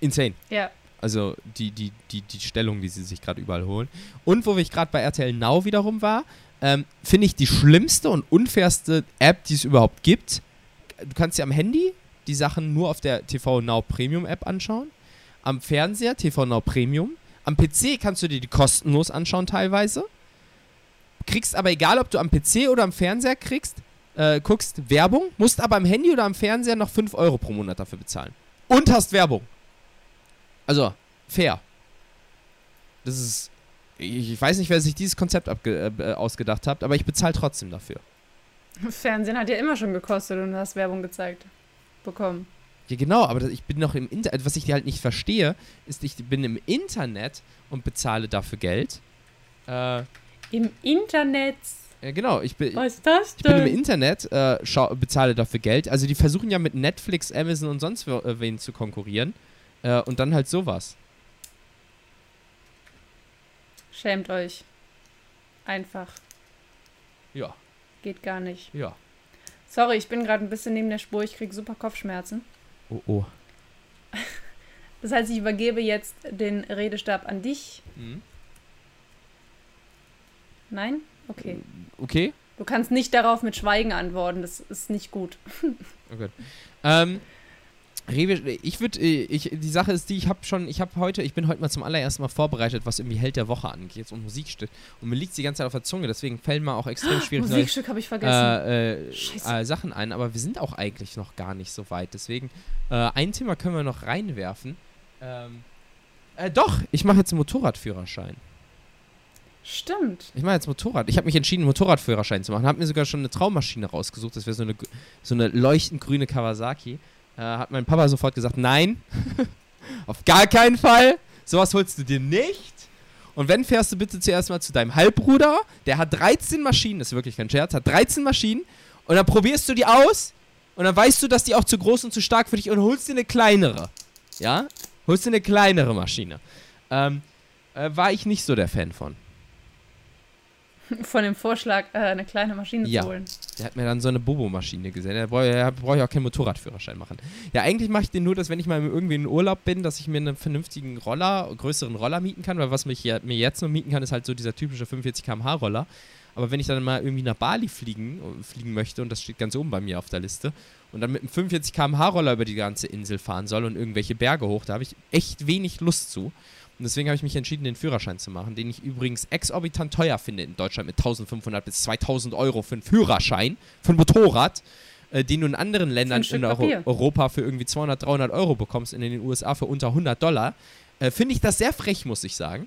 Insane. Ja. Also die, die, die, die Stellung, die sie sich gerade überall holen. Und wo ich gerade bei RTL Now wiederum war, ähm, finde ich die schlimmste und unfairste App, die es überhaupt gibt. Du kannst dir am Handy die Sachen nur auf der TV Now Premium App anschauen. Am Fernseher TV Now Premium. Am PC kannst du dir die kostenlos anschauen teilweise. Kriegst aber egal, ob du am PC oder am Fernseher kriegst, äh, guckst Werbung, musst aber am Handy oder am Fernseher noch 5 Euro pro Monat dafür bezahlen. Und hast Werbung. Also, fair. Das ist. Ich, ich weiß nicht, wer sich dieses Konzept äh, ausgedacht hat, aber ich bezahle trotzdem dafür. Fernsehen hat ja immer schon gekostet und du hast Werbung gezeigt. Bekommen. Ja, genau, aber ich bin noch im Internet. Was ich halt nicht verstehe, ist, ich bin im Internet und bezahle dafür Geld. Äh, Im Internet? Ja, genau. Ich bin, Was ist das denn? Ich bin im Internet, äh, schau, bezahle dafür Geld. Also, die versuchen ja mit Netflix, Amazon und sonst äh, wen zu konkurrieren. Äh, und dann halt sowas. Schämt euch. Einfach. Ja. Geht gar nicht. Ja. Sorry, ich bin gerade ein bisschen neben der Spur. Ich kriege super Kopfschmerzen. Oh oh. Das heißt, ich übergebe jetzt den Redestab an dich. Mhm. Nein? Okay. Okay. Du kannst nicht darauf mit Schweigen antworten. Das ist nicht gut. Oh Gott. Ähm, Rewe, ich würde, äh, ich, die Sache ist die, ich habe schon, ich habe heute, ich bin heute mal zum allerersten Mal vorbereitet, was irgendwie Held der Woche angeht, jetzt um Musikstück. Und mir liegt die ganze Zeit auf der Zunge, deswegen fällen mir auch extrem schwierig Musikstück habe ich vergessen. Äh, äh, Sachen ein, aber wir sind auch eigentlich noch gar nicht so weit. Deswegen, äh, ein Thema können wir noch reinwerfen. Ähm, äh, doch, ich mache jetzt einen Motorradführerschein. Stimmt. Ich mache jetzt Motorrad. Ich habe mich entschieden, einen Motorradführerschein zu machen. Habe mir sogar schon eine Traummaschine rausgesucht. Das wäre so eine, so eine leuchtend grüne Kawasaki äh, hat mein Papa sofort gesagt, nein, auf gar keinen Fall, sowas holst du dir nicht. Und wenn, fährst du bitte zuerst mal zu deinem Halbbruder, der hat 13 Maschinen, das ist wirklich kein Scherz, hat 13 Maschinen und dann probierst du die aus und dann weißt du, dass die auch zu groß und zu stark für dich und holst dir eine kleinere. Ja? Holst dir eine kleinere Maschine. Ähm, äh, war ich nicht so der Fan von. Von dem Vorschlag, äh, eine kleine Maschine ja. zu holen. Der hat mir dann so eine Bobo-Maschine gesehen. Da brauche brauch ich auch keinen Motorradführerschein machen. Ja, eigentlich mache ich den nur, dass wenn ich mal irgendwie in Urlaub bin, dass ich mir einen vernünftigen Roller, größeren Roller mieten kann, weil was mich ja, mir jetzt nur mieten kann, ist halt so dieser typische 45 km/h Roller. Aber wenn ich dann mal irgendwie nach Bali fliegen, fliegen möchte, und das steht ganz oben bei mir auf der Liste, und dann mit einem 45 km/h Roller über die ganze Insel fahren soll und irgendwelche Berge hoch, da habe ich echt wenig Lust zu. Und deswegen habe ich mich entschieden, den Führerschein zu machen, den ich übrigens exorbitant teuer finde in Deutschland mit 1500 bis 2000 Euro für einen Führerschein, für ein Motorrad, äh, den du in anderen Ländern in Euro Europa für irgendwie 200, 300 Euro bekommst, in den USA für unter 100 Dollar. Äh, finde ich das sehr frech, muss ich sagen.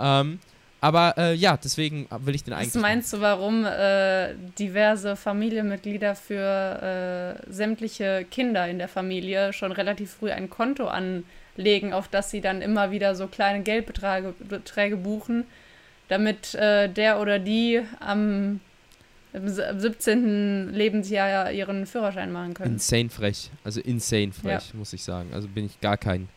Ähm, aber äh, ja, deswegen will ich den eigentlich. Was meinst du, warum äh, diverse Familienmitglieder für äh, sämtliche Kinder in der Familie schon relativ früh ein Konto an legen, auf das sie dann immer wieder so kleine Geldbeträge Beträge buchen, damit äh, der oder die am 17. Lebensjahr ihren Führerschein machen können. Insane frech. Also insane frech, ja. muss ich sagen. Also bin ich gar kein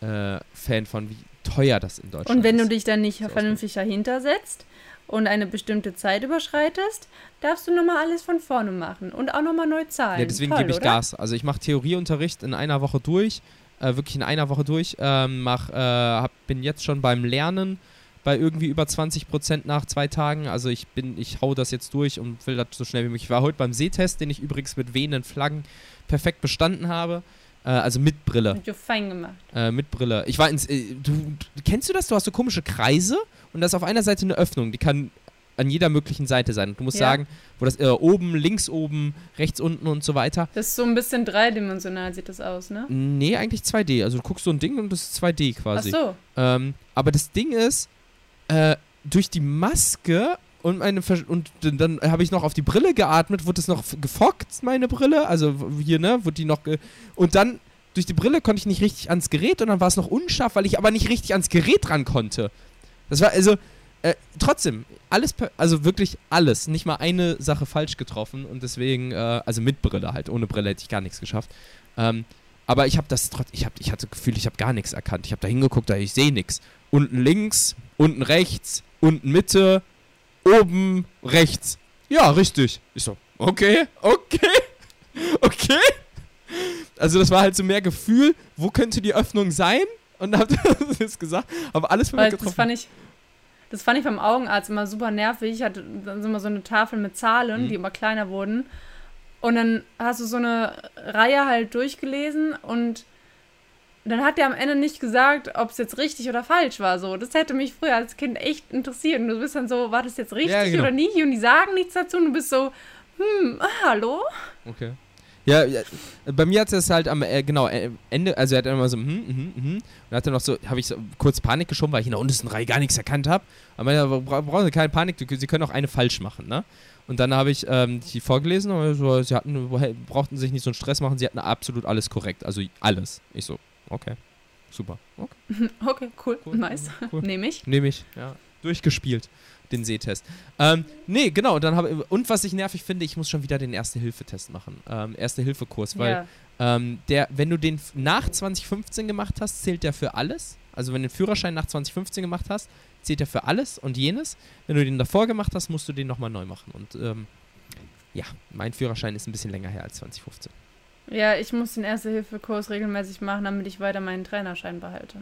äh, Fan von, wie teuer das in Deutschland ist. Und wenn ist. du dich dann nicht vernünftig dahinter setzt und eine bestimmte Zeit überschreitest, darfst du nochmal alles von vorne machen und auch nochmal neu zahlen. Ja, deswegen gebe ich oder? Gas. Also ich mache Theorieunterricht in einer Woche durch äh, wirklich in einer Woche durch. Ähm, mach, äh, hab, bin jetzt schon beim Lernen bei irgendwie über 20 Prozent nach zwei Tagen. Also ich bin, ich hau das jetzt durch und will das so schnell wie möglich. Ich war heute beim Sehtest, den ich übrigens mit wehenden Flaggen perfekt bestanden habe. Äh, also mit Brille. Mit fein gemacht. Äh, mit Brille. Ich war ins. Äh, du, kennst du das? Du hast so komische Kreise und da ist auf einer Seite eine Öffnung, die kann an jeder möglichen Seite sein. Und du musst Ja. sagen, wo das äh, oben, links oben, rechts unten und so weiter. Das ist so ein bisschen dreidimensional, sieht das aus, ne? Nee, eigentlich 2D. Also du guckst so ein Ding und das ist 2D Ach quasi. so. Ähm, aber das Ding ist, äh, durch die Maske und meine Versch und dann- habe ich noch auf die Brille geatmet, wurde es noch gefockt, meine Brille, also hier, ne, wurde die noch ge und dann durch die Brille konnte ich nicht richtig ans Gerät und dann war es noch unscharf, weil ich aber nicht richtig ans Gerät ran konnte. Das war also äh, trotzdem alles, also wirklich alles, nicht mal eine Sache falsch getroffen und deswegen, äh, also mit Brille halt, ohne Brille hätte ich gar nichts geschafft. Ähm, aber ich habe das trotz, ich, hab, ich hatte das Gefühl, ich habe gar nichts erkannt. Ich habe da hingeguckt, da ich sehe nichts. Unten links, unten rechts, unten Mitte, oben rechts. Ja, richtig. Ich so, okay, okay, okay. Also das war halt so mehr Gefühl, wo könnte die Öffnung sein? Und dann hab ich das gesagt, aber alles Weil perfekt das fand ich. Das fand ich beim Augenarzt immer super nervig. Ich hatte dann immer so eine Tafel mit Zahlen, Mhm. die immer kleiner wurden. Und dann hast du so eine Reihe halt durchgelesen und dann hat der am Ende nicht gesagt, ob es jetzt richtig oder falsch war. So, das hätte mich früher als Kind echt interessiert. Und du bist dann so, war das jetzt richtig Ja, genau. oder nicht? Und die sagen nichts dazu. Und du bist so, hm, ah, hallo? Okay. Ja, ja, bei mir hat es halt am äh, genau äh, Ende, also er hat immer so, hm, hm, hm, und hat dann noch so, habe ich so kurz Panik geschoben, weil ich in der untersten Reihe gar nichts erkannt habe. Aber ja, bra brauchen Sie keine Panik, Sie können auch eine falsch machen, ne? Und dann habe ich ähm, die vorgelesen und so, sie hatten, brauchten sich nicht so einen Stress machen, sie hatten absolut alles korrekt, also alles. Ich so, okay, super, okay, Okay, cool, cool, nice. cool. Nehme ich. Nehme ich, ja. Durchgespielt, den Sehtest. Ähm, nee, genau, dann habe und was ich nervig finde, ich muss schon wieder den Erste-Hilfe-Test machen. Ähm, Erste-Hilfe-Kurs, weil Ja. ähm, der, wenn du den nach 2015 gemacht hast, zählt der für alles. Also wenn du den Führerschein nach 2015 gemacht hast, zählt der für alles und jenes. Wenn du den davor gemacht hast, musst du den nochmal neu machen. Und ähm, ja, mein Führerschein ist ein bisschen länger her als 2015. Ja, ich muss den Erste-Hilfe-Kurs regelmäßig machen, damit ich weiter meinen Trainerschein behalte.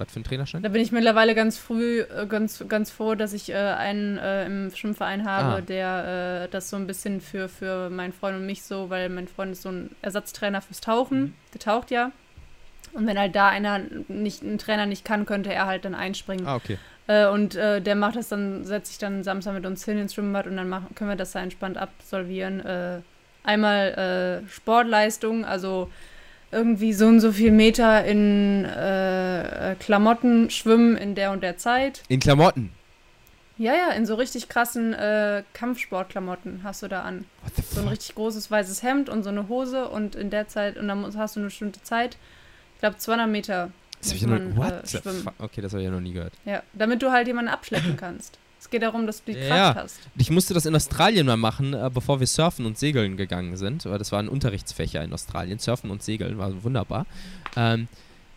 Was für ein Trainerschein? Da bin ich mittlerweile ganz früh, äh, ganz, ganz froh, dass ich äh, einen äh, im Schwimmverein habe, Ah. der äh, das so ein bisschen für, für meinen Freund und mich so, weil mein Freund ist so ein Ersatztrainer fürs Tauchen, Mhm. der taucht ja. Und wenn halt da einer nicht, ein Trainer nicht kann, könnte er halt dann einspringen. Ah, okay. Äh, und äh, der macht das dann, setzt sich dann Samstag mit uns hin ins Schwimmbad und dann machen, können wir das da entspannt absolvieren. Einmal Sportleistung, also irgendwie so und so viel Meter in äh, äh, Klamotten schwimmen in der und der Zeit. In Klamotten. Ja, ja, in so richtig krassen äh, Kampfsportklamotten hast du da an. What the So ein richtig großes weißes Hemd und so eine Hose und in der Zeit, und dann hast du eine bestimmte Zeit. Ich glaube 200 Meter. Das hab ich ja noch, man, what äh? Okay, das habe ich ja noch nie gehört. Ja, damit du halt jemanden abschleppen kannst. Es geht darum, dass du die Ja. Kraft hast. Ich musste das in Australien mal machen, äh, bevor wir surfen und segeln gegangen sind. Weil das waren Unterrichtsfächer in Australien. Surfen und Segeln war wunderbar. Ähm,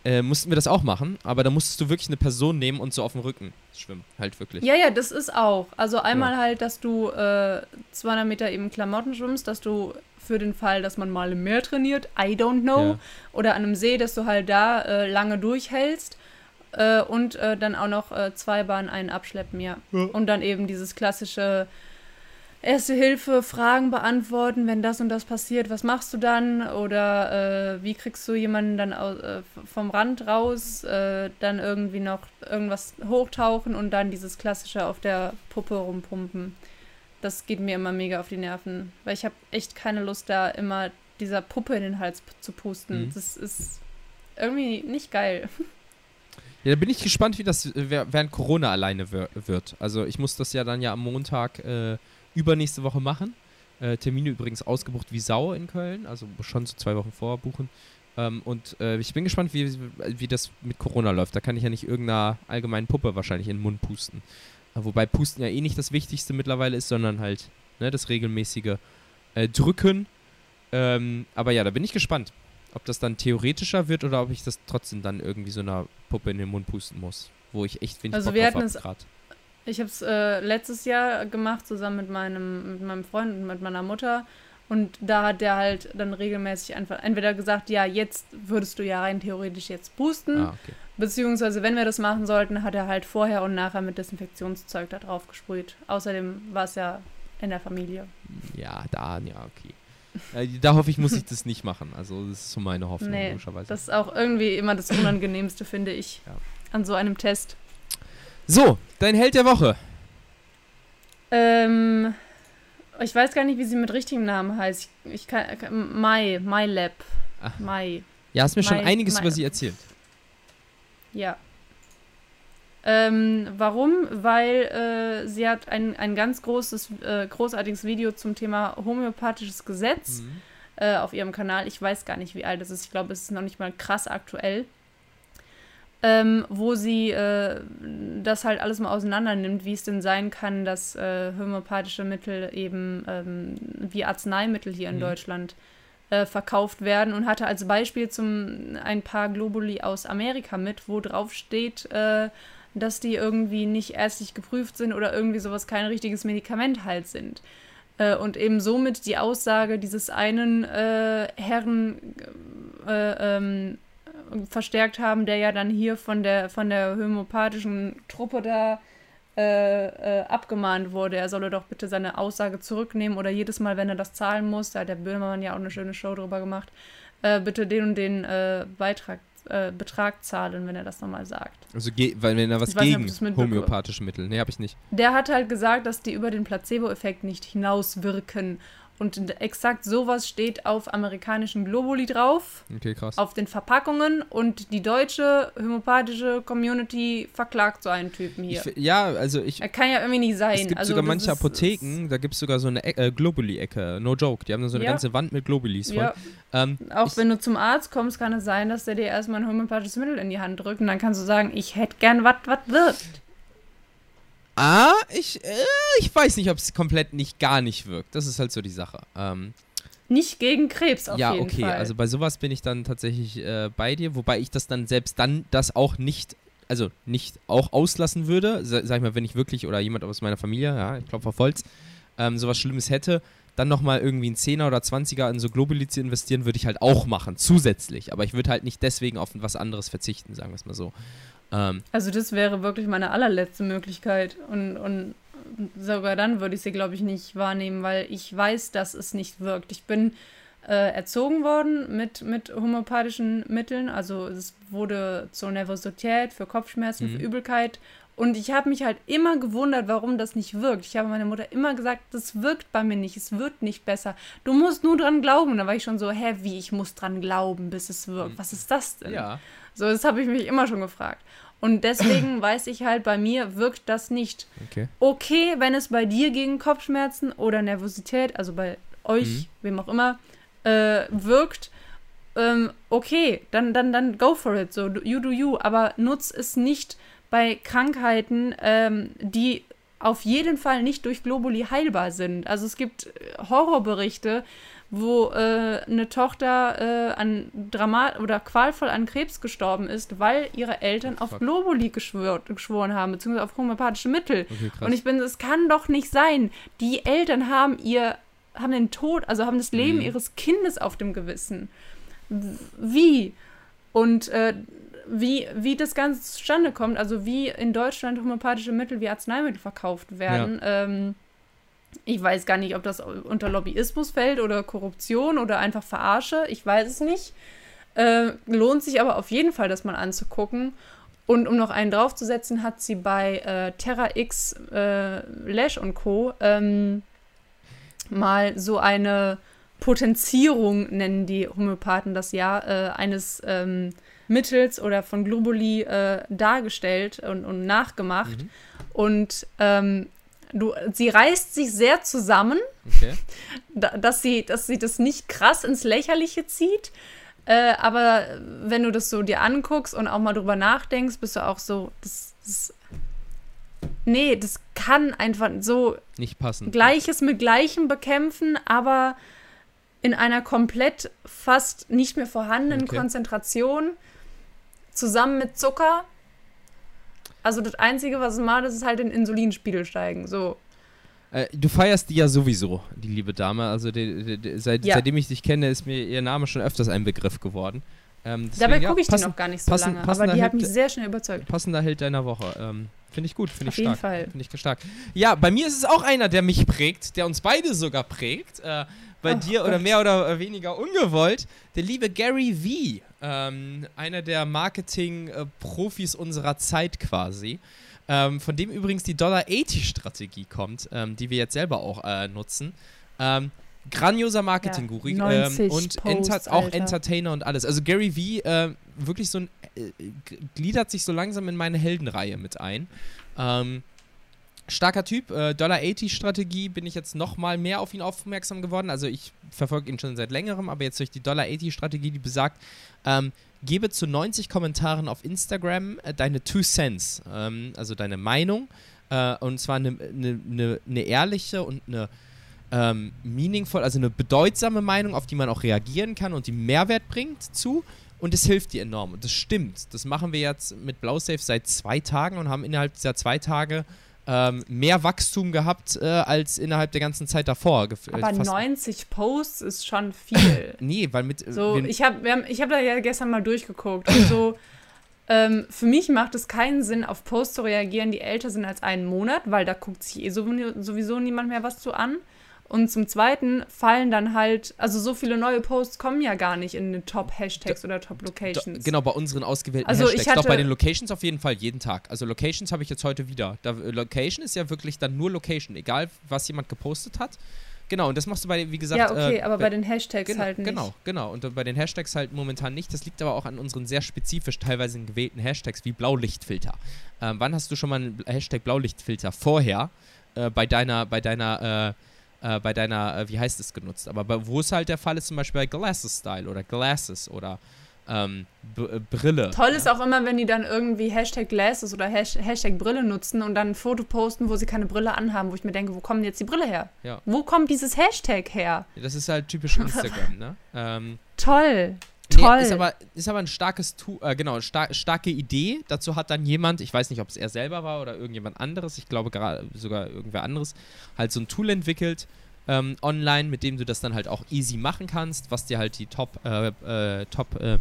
äh, mussten wir das auch machen, aber da musstest du wirklich eine Person nehmen und so auf dem Rücken schwimmen. Halt wirklich. Ja, ja, das ist auch. Also einmal halt, dass du äh, 200 Meter eben Klamotten schwimmst, dass du für den Fall, dass man mal im Meer trainiert, I don't know, Ja. oder an einem See, dass du halt da äh, lange durchhältst äh, und äh, dann auch noch äh, zwei Bahnen einen abschleppen, ja. Ja. Und dann eben dieses klassische Erste Hilfe, Fragen beantworten, wenn das und das passiert, was machst du dann? Oder äh, wie kriegst du jemanden dann au äh, vom Rand raus? Äh, dann irgendwie noch irgendwas hochtauchen und dann dieses klassische auf der Puppe rumpumpen. Das geht mir immer mega auf die Nerven, weil ich habe echt keine Lust, da immer dieser Puppe in den Hals zu pusten. Mhm. Das ist irgendwie nicht geil. Ja, da bin ich gespannt, wie das äh, während Corona alleine wir wird. Also ich muss das ja dann ja am Montag äh, übernächste Woche machen. Äh, Termine übrigens ausgebucht wie Sau in Köln, also schon so zwei Wochen vorbuchen. Ähm, und äh, ich bin gespannt, wie, wie das mit Corona läuft. Da kann ich ja nicht irgendeiner allgemeinen Puppe wahrscheinlich in den Mund pusten. Äh, wobei Pusten ja eh nicht das Wichtigste mittlerweile ist, sondern halt ne, das regelmäßige äh, Drücken. Ähm, aber ja, da bin ich gespannt, ob das dann theoretischer wird oder ob ich das trotzdem dann irgendwie so einer Puppe in den Mund pusten muss. Wo ich echt wenig Also Bock wir hatten es- grad. Ich habe es äh, letztes Jahr gemacht, zusammen mit meinem, mit meinem Freund und mit meiner Mutter. Und da hat der halt dann regelmäßig einfach entweder gesagt, ja, jetzt würdest du ja rein theoretisch jetzt boosten. Ah, okay. Beziehungsweise, wenn wir das machen sollten, hat er halt vorher und nachher mit Desinfektionszeug da drauf gesprüht. Außerdem war es ja in der Familie. Ja, da, ja, okay. Äh, da hoffe ich, muss ich das nicht machen. Also, das ist so meine Hoffnung, Nee, logischerweise. Das ist auch irgendwie immer das Unangenehmste, finde ich, Ja. an so einem Test. So, dein Held der Woche. Ähm, ich weiß gar nicht, wie sie mit richtigem Namen heißt. Ich, ich kann, Mai, Mai Lab. Mai. Ja, hast mir schon Mai- einiges Mai- über sie erzählt. Ja. Ähm, warum? Weil äh, sie hat ein, ein ganz großes, äh, großartiges Video zum Thema homöopathisches Gesetz Mhm. äh, auf ihrem Kanal. Ich weiß gar nicht, wie alt es ist. Ich glaube, es ist noch nicht mal krass aktuell. Ähm, wo sie äh, das halt alles mal auseinander nimmt, wie es denn sein kann, dass äh, homöopathische Mittel eben ähm, wie Arzneimittel hier in Mhm. Deutschland äh, verkauft werden und hatte als Beispiel zum ein paar Globuli aus Amerika mit, wo drauf steht, äh, dass die irgendwie nicht ärztlich geprüft sind oder irgendwie sowas kein richtiges Medikament halt sind. Äh, und eben somit die Aussage dieses einen äh, Herren äh, ähm, verstärkt haben, der ja dann hier von der von der homöopathischen Truppe da äh, äh, abgemahnt wurde. Er solle doch bitte seine Aussage zurücknehmen oder jedes Mal, wenn er das zahlen muss, da hat der Böhmermann ja auch eine schöne Show drüber gemacht, äh, bitte den und den Beitrag, äh, Betrag zahlen, wenn er das nochmal sagt. Also, weil wenn er was nicht, gegen mitbekommen- homöopathische Mittel. Nee, hab ich nicht. Der hat halt gesagt, dass die über den Placebo-Effekt nicht hinauswirken. Und exakt sowas steht auf amerikanischen Globuli drauf, Okay, krass. auf den Verpackungen. Und die deutsche homöopathische Community verklagt so einen Typen Ich, hier. fi- ja, also ich. Er kann ja irgendwie nicht sein. Es gibt also sogar manche ist- Apotheken, da gibt es sogar so eine e äh, Globuli-Ecke. No joke. Die haben da so eine Ja. ganze Wand mit Globulis voll. Ja, Ähm, auch ich, wenn du zum Arzt kommst, kann es sein, dass der dir erstmal ein homöopathisches Mittel in die Hand drückt und dann kannst du sagen, ich hätte gern was, was wirkt. Ah, ich, äh, ich weiß nicht, ob es komplett nicht gar nicht wirkt. Das ist halt so die Sache. Ähm, Nicht gegen Krebs auf ja, jeden okay. Fall. Also bei sowas bin ich dann tatsächlich äh, bei dir, wobei ich das dann selbst dann das auch nicht, also nicht auch auslassen würde. Sa sag ich mal, wenn ich wirklich oder jemand aus meiner Familie, ja, ich klopfe auf Holz, ähm, sowas Schlimmes hätte, dann nochmal irgendwie einen 10er oder 20er in so Globuli zu investieren, würde ich halt auch machen, zusätzlich. Aber ich würde halt nicht deswegen auf was anderes verzichten, sagen wir es mal so. Ähm, Also das wäre wirklich meine allerletzte Möglichkeit. Und, und sogar dann würde ich sie, glaube ich, nicht wahrnehmen, weil ich weiß, dass es nicht wirkt. Ich bin äh, erzogen worden mit, mit homöopathischen Mitteln. Also es wurde zur Nervosität, für Kopfschmerzen, Mhm. für Übelkeit. Und ich habe mich halt immer gewundert, warum das nicht wirkt. Ich habe meiner Mutter immer gesagt, das wirkt bei mir nicht, es wird nicht besser. Du musst nur dran glauben. Da war ich schon so, hä, wie, ich muss dran glauben, bis es wirkt. Was ist das denn? ja. So, das habe ich mich immer schon gefragt. Und deswegen weiß ich halt, bei mir wirkt das nicht. Okay. Okay, wenn es bei dir gegen Kopfschmerzen oder Nervosität, also bei euch, Mhm. wem auch immer, äh, wirkt, ähm, okay, dann, dann, dann go for it. So, you do you. Aber nutz es nicht bei Krankheiten, ähm, die auf jeden Fall nicht durch Globuli heilbar sind. Also es gibt äh, Horrorberichte, wo äh, eine Tochter äh, an Dramat oder qualvoll an Krebs gestorben ist, weil ihre Eltern auf Fuck. Globuli geschwört, geschworen haben, beziehungsweise auf homöopathische Mittel. Okay. Und ich bin, es kann doch nicht sein. Die Eltern haben ihr, haben den Tod, also haben das Leben Mhm. ihres Kindes auf dem Gewissen. Wie? Und äh, wie, wie das Ganze zustande kommt, also wie in Deutschland homöopathische Mittel wie Arzneimittel verkauft werden. Ähm, ich weiß gar nicht, ob das unter Lobbyismus fällt oder Korruption oder einfach Verarsche. Ich weiß es nicht. Äh, lohnt sich aber auf jeden Fall, das mal anzugucken. Und um noch einen draufzusetzen, hat sie bei äh, Terra X, äh, Lash und Co. Ähm, mal so eine Potenzierung, nennen die Homöopathen das ja, äh, eines ähm, Mittels oder von Globuli äh, dargestellt und, und nachgemacht. Mhm. Und ähm, du, sie reißt sich sehr zusammen, Okay. da, dass, sie, dass sie das nicht krass ins Lächerliche zieht. Äh, aber wenn du das so dir anguckst und auch mal drüber nachdenkst, bist du auch so, das, das nee, das kann einfach so Nicht passend. Gleiches mit Gleichem bekämpfen, aber in einer komplett fast nicht mehr vorhandenen Okay. Konzentration zusammen mit Zucker. Also das Einzige, was es macht, ist halt den Insulinspiegel steigen. So. Äh, du feierst die ja sowieso, die liebe Dame. Also die, die, die, seit, Ja. seitdem ich dich kenne, ist mir ihr Name schon öfters ein Begriff geworden. Ähm, deswegen, Dabei ja, gucke ich passen- die noch gar nicht so passen- lange, aber die hat mich sehr schnell überzeugt. Passender Held deiner Woche. Ähm, Finde ich gut, finde ich Auf jeden stark. Fall. Finde ich stark. Ja, bei mir ist es auch einer, der mich prägt, der uns beide sogar prägt. Äh, bei Oh dir oder Gott. mehr oder weniger ungewollt. Der liebe Gary V. Ähm, einer der Marketing-Profis unserer Zeit quasi. ähm, von dem übrigens die Dollar-80-Strategie kommt, ähm, die wir jetzt selber auch äh, nutzen. Ähm, grandioser Marketing-Guru Ja, ähm, 90 und Posts, enter auch Alter. Entertainer und alles. Also Gary V äh, wirklich so ein äh, g- gliedert sich so langsam in meine Heldenreihe mit ein. Ähm, starker Typ, äh, Dollar 80 Strategie bin ich jetzt noch mal mehr auf ihn aufmerksam geworden. Also ich verfolge ihn schon seit längerem, aber jetzt durch die Dollar 80 Strategie, die besagt, ähm, gebe zu 90 Kommentaren auf Instagram äh, deine Two Cents, ähm, also deine Meinung, äh, und zwar eine ne, ne, ne ehrliche und eine ähm, meaningful, also eine bedeutsame Meinung, auf die man auch reagieren kann und die Mehrwert bringt zu. Und es hilft dir enorm. Und das stimmt. Das machen wir jetzt mit BlauSafe seit zwei Tagen und haben innerhalb dieser zwei Tage ähm, mehr Wachstum gehabt äh, als innerhalb der ganzen Zeit davor. Äh, Aber fast- 90 Posts ist schon viel. Nee, weil mit. äh, So, ich habe ich hab da ja gestern mal durchgeguckt und so. Ähm, für mich macht es keinen Sinn, auf Posts zu reagieren, die älter sind als einen Monat, weil da guckt sich eh sow- sowieso niemand mehr was zu an. Und zum Zweiten fallen dann halt, also so viele neue Posts kommen ja gar nicht in den Top-Hashtags oder Top-Locations. Genau, bei unseren ausgewählten Also ich Hashtags. Doch, bei hatte- den Locations auf jeden Fall jeden Tag. Also Locations habe ich jetzt heute wieder. Da, äh, Location ist ja wirklich dann nur Location, egal was jemand gepostet hat. Genau, und das machst du bei, wie gesagt. Ja, okay, äh, aber bei- bei den Hashtags genau, halt nicht. Genau, genau. Und bei den Hashtags halt momentan nicht. Das liegt aber auch an unseren sehr spezifisch teilweise gewählten Hashtags wie Blaulichtfilter. Ähm, wann hast du schon mal einen Hashtag Blaulichtfilter vorher äh, bei deiner, bei deiner, äh, äh, bei deiner, äh, wie heißt es genutzt? Aber bei, wo es halt der Fall ist, zum Beispiel bei Glasses Style oder Glasses oder ähm, äh, Brille. Toll ist auch immer, wenn die dann irgendwie Hashtag Glasses oder Hash Hashtag Brille nutzen und dann ein Foto posten, wo sie keine Brille anhaben, wo ich mir denke, wo kommt jetzt die Brille her? Ja. Wo kommt dieses Hashtag her? Das ist halt typisch Instagram, ne? Ähm, Toll. Nee, Toll. ist, aber, ist aber ein starkes Tu äh, genau, star starke Idee. Dazu hat dann jemand, ich weiß nicht, ob es er selber war oder irgendjemand anderes, ich glaube gerade sogar irgendwer anderes, halt so ein Tool entwickelt ähm, online, mit dem du das dann halt auch easy machen kannst, was dir halt die Top, äh, äh, Top, äh,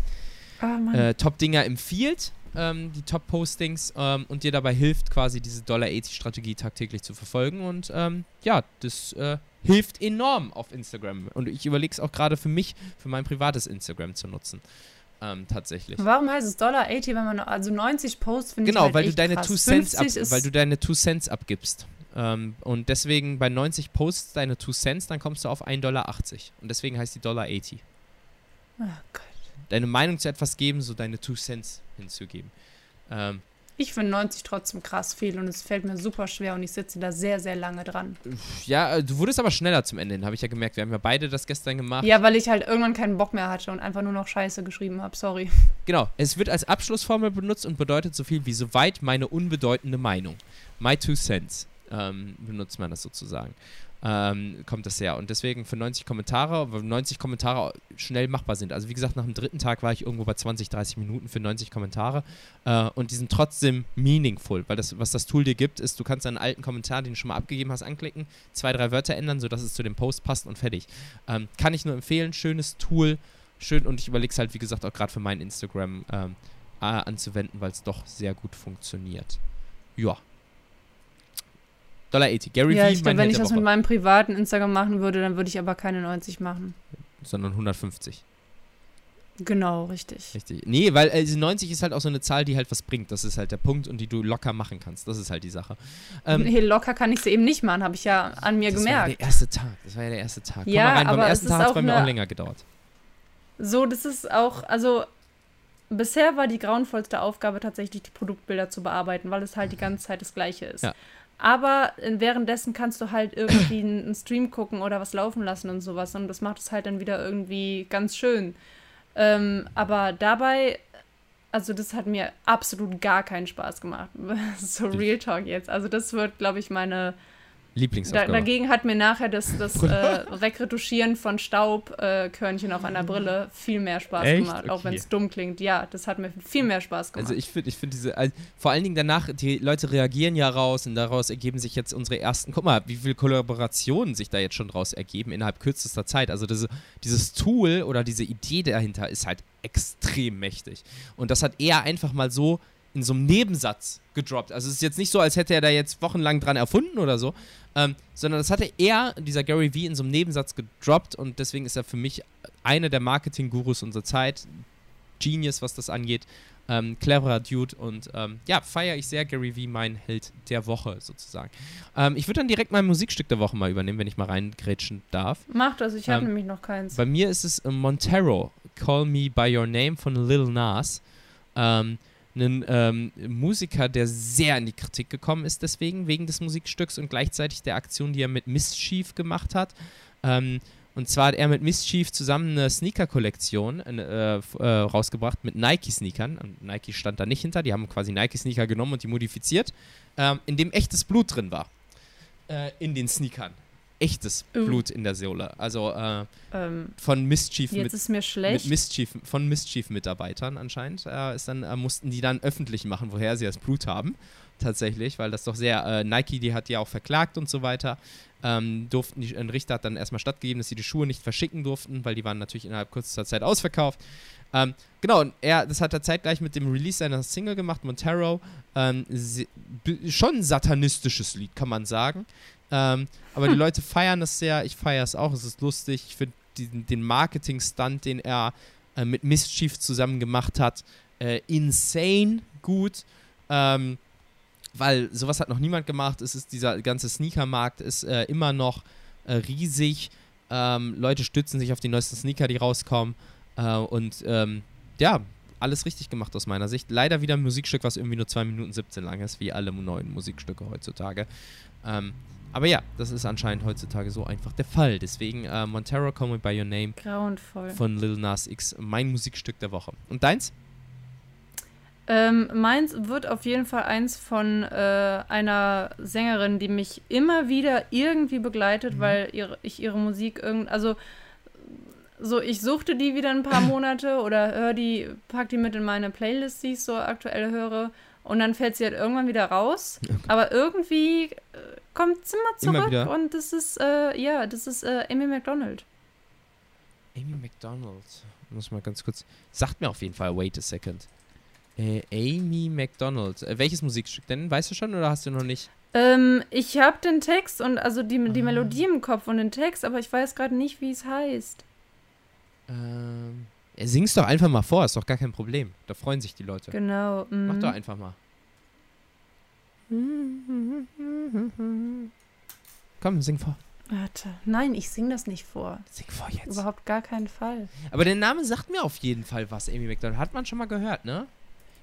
Ah, äh, Top-Dinger empfiehlt, ähm, die Top-Postings ähm, und dir dabei hilft, quasi diese Dollar-80-Strategie tagtäglich zu verfolgen. Und ähm, ja, das äh, hilft enorm auf Instagram. Und ich überlege es auch gerade für mich, für mein privates Instagram zu nutzen. Ähm, tatsächlich. Warum heißt es Dollar 80, wenn man also 90 Posts finde ich Genau, halt weil du deine krass. Two Cents ab, 50 ist, weil du deine Two Cents abgibst. Ähm, und deswegen bei 90 Posts deine Two Cents, dann kommst du auf 1,80 Dollar. Und deswegen heißt die Dollar 80. oh Gott. Deine Meinung zu etwas geben, so deine Two Cents hinzugeben. Ähm, Ich finde 90 trotzdem krass viel und es fällt mir super schwer und ich sitze da sehr, sehr lange dran. Ja, äh, du wurdest aber schneller zum Ende hin, habe ich ja gemerkt. Wir haben ja beide das gestern gemacht. Ja, weil ich halt irgendwann keinen Bock mehr hatte und einfach nur noch Scheiße geschrieben habe. Sorry. Genau, es wird als Abschlussformel benutzt und bedeutet so viel wie soweit meine unbedeutende Meinung. My two cents ähm, benutzt man das sozusagen. Ähm, kommt das her. Und deswegen für 90 Kommentare, weil 90 Kommentare schnell machbar sind. Also wie gesagt, nach dem dritten Tag war ich irgendwo bei 20, 30 Minuten für 90 Kommentare. Äh, und die sind trotzdem meaningful, weil das, was das Tool dir gibt, ist, du kannst einen alten Kommentar, den du schon mal abgegeben hast, anklicken, zwei, drei Wörter ändern, sodass es zu dem Post passt und fertig. Ähm, kann ich nur empfehlen, schönes Tool, schön und ich überlege es halt, wie gesagt, auch gerade für mein Instagram ähm, äh, anzuwenden, weil es doch sehr gut funktioniert. Ja. Dollar 80. Gary ja, Vee, ich glaube, wenn ich das Woche. mit meinem privaten Instagram machen würde, dann würde ich aber keine 90 machen. Sondern 150. Genau, richtig. Richtig. Nee, weil äh, diese 90 ist halt auch so eine Zahl, die halt was bringt. Das ist halt der Punkt und die du locker machen kannst. Das ist halt die Sache. Ähm, nee, locker kann ich sie eben nicht machen, habe ich ja an mir das war ja gemerkt. der erste Tag. Das war ja der erste Tag. Komm Ja, mal rein. aber Beim ersten Tag hat es bei mir auch länger gedauert. So, das ist auch, also bisher war die grauenvollste Aufgabe tatsächlich, die Produktbilder zu bearbeiten, weil es halt die ganze Zeit das Gleiche ist. Ja. Aber äh, währenddessen kannst du halt irgendwie einen einen Stream gucken oder was laufen lassen und sowas und das macht es halt dann wieder irgendwie ganz schön. Ähm, aber dabei, also das hat mir absolut gar keinen Spaß gemacht. so Real Talk jetzt. Also das wird, glaube ich, meine Da, Lieblingsaufgabe. dagegen hat mir nachher das, das äh, Wegretuschieren von Staubkörnchen äh, auf einer Brille viel mehr Spaß Echt? gemacht, auch Okay. wenn es dumm klingt. Ja, das hat mir viel mehr Spaß gemacht. Also ich finde, ich finde diese, also vor allen Dingen danach, die Leute reagieren ja raus und daraus ergeben sich jetzt unsere ersten, guck mal, wie viele Kollaborationen sich da jetzt schon draus ergeben innerhalb kürzester Zeit. Also diese, dieses Tool oder diese Idee dahinter ist halt extrem mächtig. Und das hat er einfach mal so in so einem Nebensatz gedroppt. Also es ist jetzt nicht so, als hätte er da jetzt wochenlang dran erfunden oder so, ähm, sondern das hatte er, dieser Gary Vee, in so einem Nebensatz gedroppt und deswegen ist er für mich einer der Marketing-Gurus unserer Zeit. Genius, was das angeht. Ähm, cleverer Dude und ähm, ja, feiere ich sehr Gary V, mein Held der Woche sozusagen. Ähm, ich würde dann direkt mein Musikstück der Woche mal übernehmen, wenn ich mal reingrätschen darf. Mach das, ich habe Ähm, nämlich noch keins. Bei mir ist es Montero, Call Me By Your Name von Lil Nas. Ähm, ein ähm, Musiker, der sehr in die Kritik gekommen ist, deswegen, wegen des Musikstücks und gleichzeitig der Aktion, die er mit Mischief gemacht hat. Ähm, und zwar hat er mit Mischief zusammen eine Sneaker-Kollektion äh, äh, rausgebracht mit Nike-Sneakern. Nike stand da nicht hinter, die haben quasi Nike-Sneaker genommen und die modifiziert, ähm, in dem echtes Blut drin war. Äh, in den Sneakern. Echtes Uh. Blut in der Sohle. Also äh, Ähm, von Mischief jetzt mit, ist mir mit schlecht. Mischief, von Mischief-Mitarbeitern anscheinend. Äh, ist dann, äh, mussten die dann öffentlich machen, woher sie das Blut haben. Tatsächlich, weil das doch sehr, äh, Nike, die hat ja auch verklagt und so weiter. Ähm, durften die, ein Richter hat dann erstmal stattgegeben, dass sie die Schuhe nicht verschicken durften, weil die waren natürlich innerhalb kürzester Zeit ausverkauft. Ähm, genau, und er, das hat er zeitgleich mit dem Release seiner Single gemacht, Montero. Ähm, schon ein satanistisches Lied, kann man sagen. Ähm, aber die Leute feiern es sehr, ich feiere es auch, es ist lustig. Ich finde den Marketing-Stunt, den er äh, mit Mischief zusammen gemacht hat, äh, insane gut. Ähm, weil sowas hat noch niemand gemacht. Es ist dieser ganze Sneakermarkt ist äh, immer noch äh, riesig. Ähm, Leute stützen sich auf die neuesten Sneaker, die rauskommen. Äh, und ähm, ja, alles richtig gemacht aus meiner Sicht. Leider wieder ein Musikstück, was irgendwie nur 2 Minuten 17 lang ist, wie alle neuen Musikstücke heutzutage. Ähm, aber ja, das ist anscheinend heutzutage so einfach der Fall. Deswegen äh, Montero, Call Me By Your Name Grauenvoll. von Lil Nas X, mein Musikstück der Woche. Und deins? Ähm, meins wird auf jeden Fall eins von äh, einer Sängerin, die mich immer wieder irgendwie begleitet, Mhm. weil ihre, ich ihre Musik irgend, also so ich suchte die wieder ein paar Monate oder hör die, pack die mit in meine Playlist, die ich so aktuell höre und dann fällt sie halt irgendwann wieder raus. Aber irgendwie äh, kommt sie immer zurück und das ist äh, ja, das ist äh, Amy McDonald. Amy McDonald. Muss mal ganz kurz. Sagt mir auf jeden Fall, wait a second. Äh, Amy McDonald. Äh, welches Musikstück denn? Weißt du schon oder hast du noch nicht? Ähm, ich habe den Text und also die, die Ah. Melodie im Kopf und den Text, aber ich weiß gerade nicht, wie es heißt. Ähm. Ja, sing's doch einfach mal vor, ist doch gar kein Problem. Da freuen sich die Leute. Genau. Mach mhm. doch einfach mal. Komm, sing vor. Warte. Nein, ich singe das nicht vor. Sing vor jetzt. Überhaupt gar keinen Fall. Aber der Name sagt mir auf jeden Fall was, Amy McDonald. Hat man schon mal gehört, ne?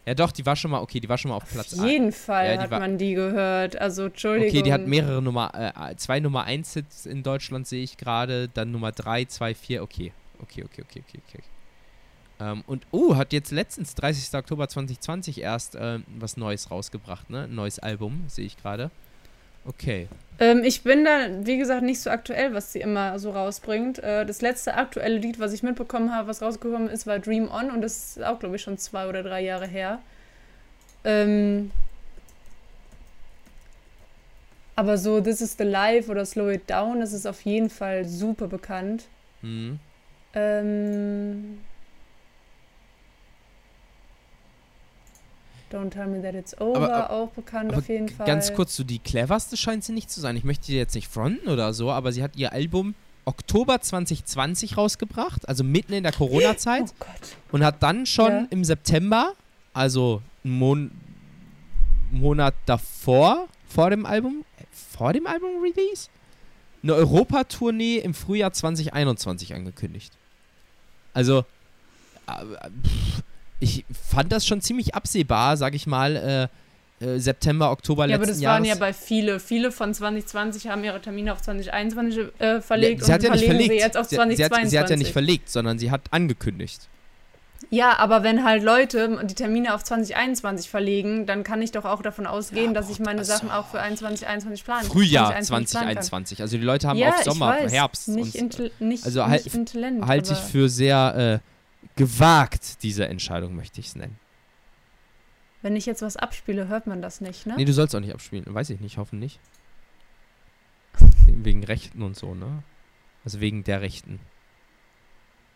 Ja doch, die war schon mal, okay, die war schon mal auf Platz Auf 1. jeden Fall Ja, hat man die gehört. Also, Entschuldigung. Okay, die hat mehrere Nummer, äh, zwei Nummer 1 Hits in Deutschland, sehe ich gerade. Dann Nummer 3, 2, 4, okay. Okay, okay, okay, okay, okay. Ähm, und, oh, hat jetzt letztens, 30. Oktober 2020 erst ähm, was Neues rausgebracht, ne? Ein neues Album, sehe ich gerade. Okay. Ähm, ich bin da, wie gesagt, nicht so aktuell, was sie immer so rausbringt. Äh, das letzte aktuelle Lied, was ich mitbekommen habe, was rausgekommen ist, war Dream On und das ist auch, glaube ich, schon zwei oder drei Jahre her. Ähm, aber so This is the Life oder Slow It Down, das ist auf jeden Fall super bekannt. Hm. Ähm, Don't Tell Me That It's Over, Aber- auch bekannt aber auf jeden Fall. Ganz kurz, so die cleverste scheint sie nicht zu sein. Ich möchte sie jetzt nicht fronten oder so, aber sie hat ihr Album Oktober 2020 rausgebracht, also mitten in der Corona-Zeit. Oh Gott. und hat dann schon Ja. im September, also einen Mon Monat davor, vor dem Album, äh, vor dem Album-Release, eine Europatournee im Frühjahr 2021 angekündigt. Also, äh, pff, ich fand das schon ziemlich absehbar, sag ich mal, äh, äh, September, Oktober Ja, aber letzten das waren Jahres. ja bei viele. Viele von 2020 haben ihre Termine auf 2021 äh, verlegt Ja, sie hat und ja nicht verlegen verlegt. sie jetzt auf sie, hat- sie, 2022. hat, sie hat ja nicht verlegt, sondern sie hat angekündigt. Ja, aber wenn halt Leute die Termine auf 2021 verlegen, dann kann ich doch auch davon ausgehen, Ja, dass ich meine Sachen auch für 21, 21 planen Frühjahr 2021 planen kann. 2021. Also die Leute haben ja, auf Sommer, weiß, Herbst. Nicht, und, intel nicht, also halt- nicht intelligent. halte ich für sehr äh, gewagt, diese Entscheidung, möchte ich es nennen. Wenn ich jetzt was abspiele, hört man das nicht, ne? Nee, du sollst auch nicht abspielen. Weiß ich nicht, hoffen nicht. wegen Rechten und so, ne? Also wegen der Rechten.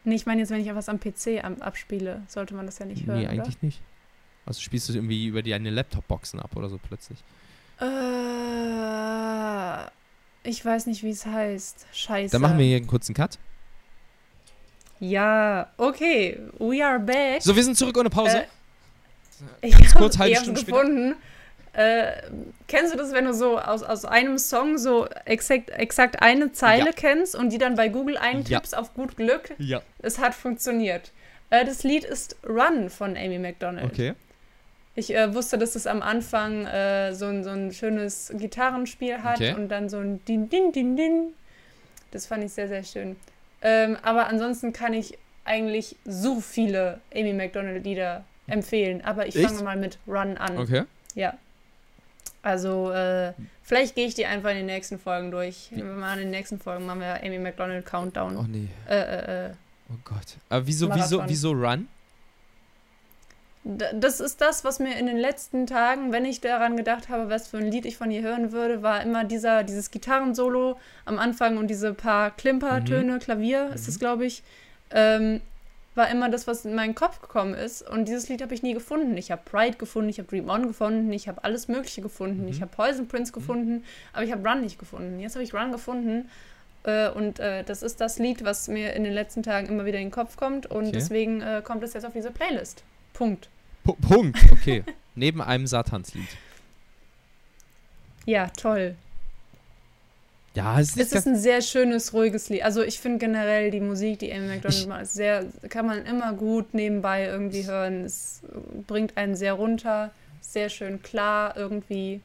Nee, ich meine jetzt, wenn ich etwas am PC abspiele, sollte man das ja nicht hören, nee, oder? eigentlich nicht. Also spielst du es irgendwie über deine Laptop-Boxen ab oder so plötzlich. Äh, ich weiß nicht, wie es heißt. Scheiße. Dann machen wir hier einen kurzen Cut. Ja, okay. We are back. So, wir sind zurück ohne Pause. Äh, Ich Ganz hab- kurz, halbe Stunde später. Äh, kennst du das, wenn du so aus, aus einem Song so exakt, exakt eine Zeile Ja. kennst und die dann bei Google eintippst auf gut Glück? Ja. Es hat funktioniert. Äh, das Lied ist Run von Amy McDonald. Okay. Ich äh, wusste, dass es am Anfang äh, so, ein, so ein schönes Gitarrenspiel hat Okay. und dann so ein Din, Din, Din, Din. Das fand ich sehr, sehr schön. Ähm, aber ansonsten kann ich eigentlich so viele Amy McDonald-Lieder empfehlen. Aber ich fange mal mit Run an. Okay. Ja. Also, äh, vielleicht gehe ich die einfach in den nächsten Folgen durch. Wir machen in den nächsten Folgen machen wir Amy McDonald Countdown. Oh nee. Äh, äh, äh. Oh Gott. Aber wieso, wieso, Marathon. wieso Run? Das ist das, was mir in den letzten Tagen, wenn ich daran gedacht habe, was für ein Lied ich von ihr hören würde, war immer dieser, dieses Gitarrensolo am Anfang und diese paar Klimpertöne, Klavier ist es, glaube ich, ähm, war immer das, was in meinen Kopf gekommen ist. Und dieses Lied habe ich nie gefunden. Ich habe Pride gefunden, ich habe Dream On gefunden, ich habe alles Mögliche gefunden, Mhm. ich habe Poison Prince gefunden, aber ich habe Run nicht gefunden. Jetzt habe ich Run gefunden. Äh, und äh, das ist das Lied, was mir in den letzten Tagen immer wieder in den Kopf kommt. Und Okay. deswegen äh, kommt es jetzt auf diese Playlist. Punkt. Pu Punkt. Okay. Neben einem Satanslied. Ja, toll. Ja, es ist, Es ist ein sehr schönes, ruhiges Lied. Also ich finde generell die Musik, die Amy McDonald macht, sehr, kann man immer gut nebenbei irgendwie hören. Es bringt einen sehr runter, sehr schön klar irgendwie.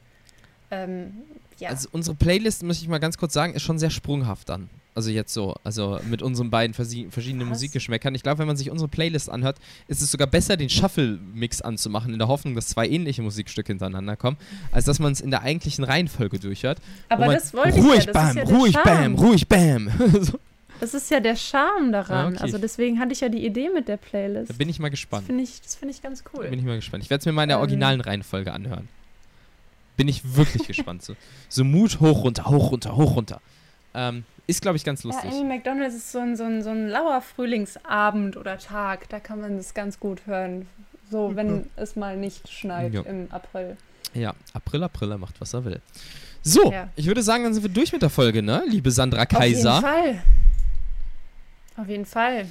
Ähm, ja. Also unsere Playlist, muss ich mal ganz kurz sagen, ist schon sehr sprunghaft dann. Also jetzt so, also mit unseren beiden verschiedenen Was? Musikgeschmäckern. Ich glaube, wenn man sich unsere Playlist anhört, ist es sogar besser, den Shuffle-Mix anzumachen, in der Hoffnung, dass zwei ähnliche Musikstücke hintereinander kommen, als dass man es in der eigentlichen Reihenfolge durchhört. Aber man das wollte ich ruhig ja. Das bam, ist ja ruhig bam, ruhig bam. so, Das ist ja der Charme daran. Ah, okay. Also deswegen hatte ich ja die Idee mit der Playlist. da bin ich mal das gespannt. finde ich, das find ich ganz Da cool. bin ich mal gespannt. Ich werde es mir mal in der Ähm. originalen Reihenfolge anhören. Bin ich wirklich gespannt. So, so Mut hoch, runter, hoch, runter, hoch, runter. Ähm, ist, glaube ich, ganz Ja, lustig. Amy McDonald ist so ein, so, ein, so ein lauer Frühlingsabend oder Tag. Da kann man das ganz gut hören. So, wenn es mal nicht schneit Ja. im April. Ja, April, April, er macht, was er will. So, Ja. ich würde sagen, dann sind wir durch mit der Folge, ne? Liebe Sandra Auf jeden Kaiser. Fall. Auf jeden Fall.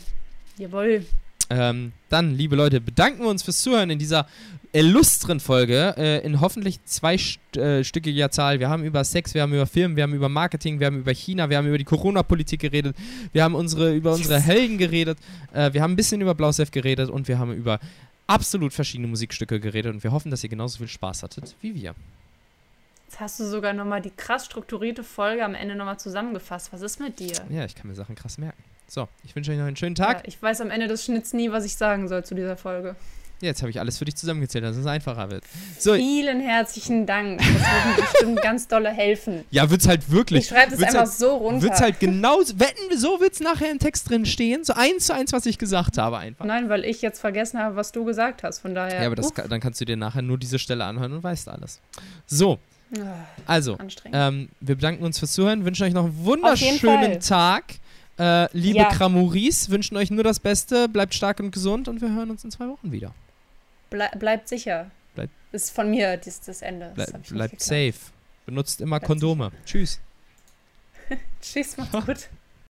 Jawohl. Ähm, dann, liebe Leute, bedanken wir uns fürs Zuhören in dieser illustren Folge äh, in hoffentlich zweistöckiger Zahl. Wir haben über Sex, wir haben über Film, wir haben über Marketing, wir haben über China, wir haben über die Corona-Politik geredet, wir haben unsere, über unsere Helden geredet, äh, wir haben ein bisschen über Blausef geredet und wir haben über absolut verschiedene Musikstücke geredet und wir hoffen, dass ihr genauso viel Spaß hattet wie wir. Jetzt hast du sogar nochmal die krass strukturierte Folge am Ende nochmal zusammengefasst. Was ist mit dir? Ja, ich kann mir Sachen krass merken. So, ich wünsche euch noch einen schönen Tag. Ja, ich weiß am Ende des Schnitts nie, was ich sagen soll zu dieser Folge. Jetzt habe ich alles für dich zusammengezählt, dass es einfacher wird. So, Vielen herzlichen Dank. Das wird mir bestimmt ganz dolle helfen. ja, wird's halt wirklich. Ich schreibe das einfach halt, so runter. Wird's halt genau, wetten so wird's nachher im Text drin stehen. So eins zu eins, was ich gesagt habe einfach. Nein, weil ich jetzt vergessen habe, was du gesagt hast. Von daher. Ja, aber das, dann kannst du dir nachher nur diese Stelle anhören und weißt alles. So, Ah, also, ähm, wir bedanken uns fürs Zuhören, wünschen euch noch einen wunderschönen. Tag. Äh, liebe Ja. Kramouris, wünschen euch nur das Beste, bleibt stark und gesund und wir hören uns in zwei Wochen wieder. Blei bleibt sicher. Bleib- ist von mir das, das Ende. Das Ble bleibt safe. Benutzt immer Bleibt Kondome. Tschüss. Tschüss, macht's gut.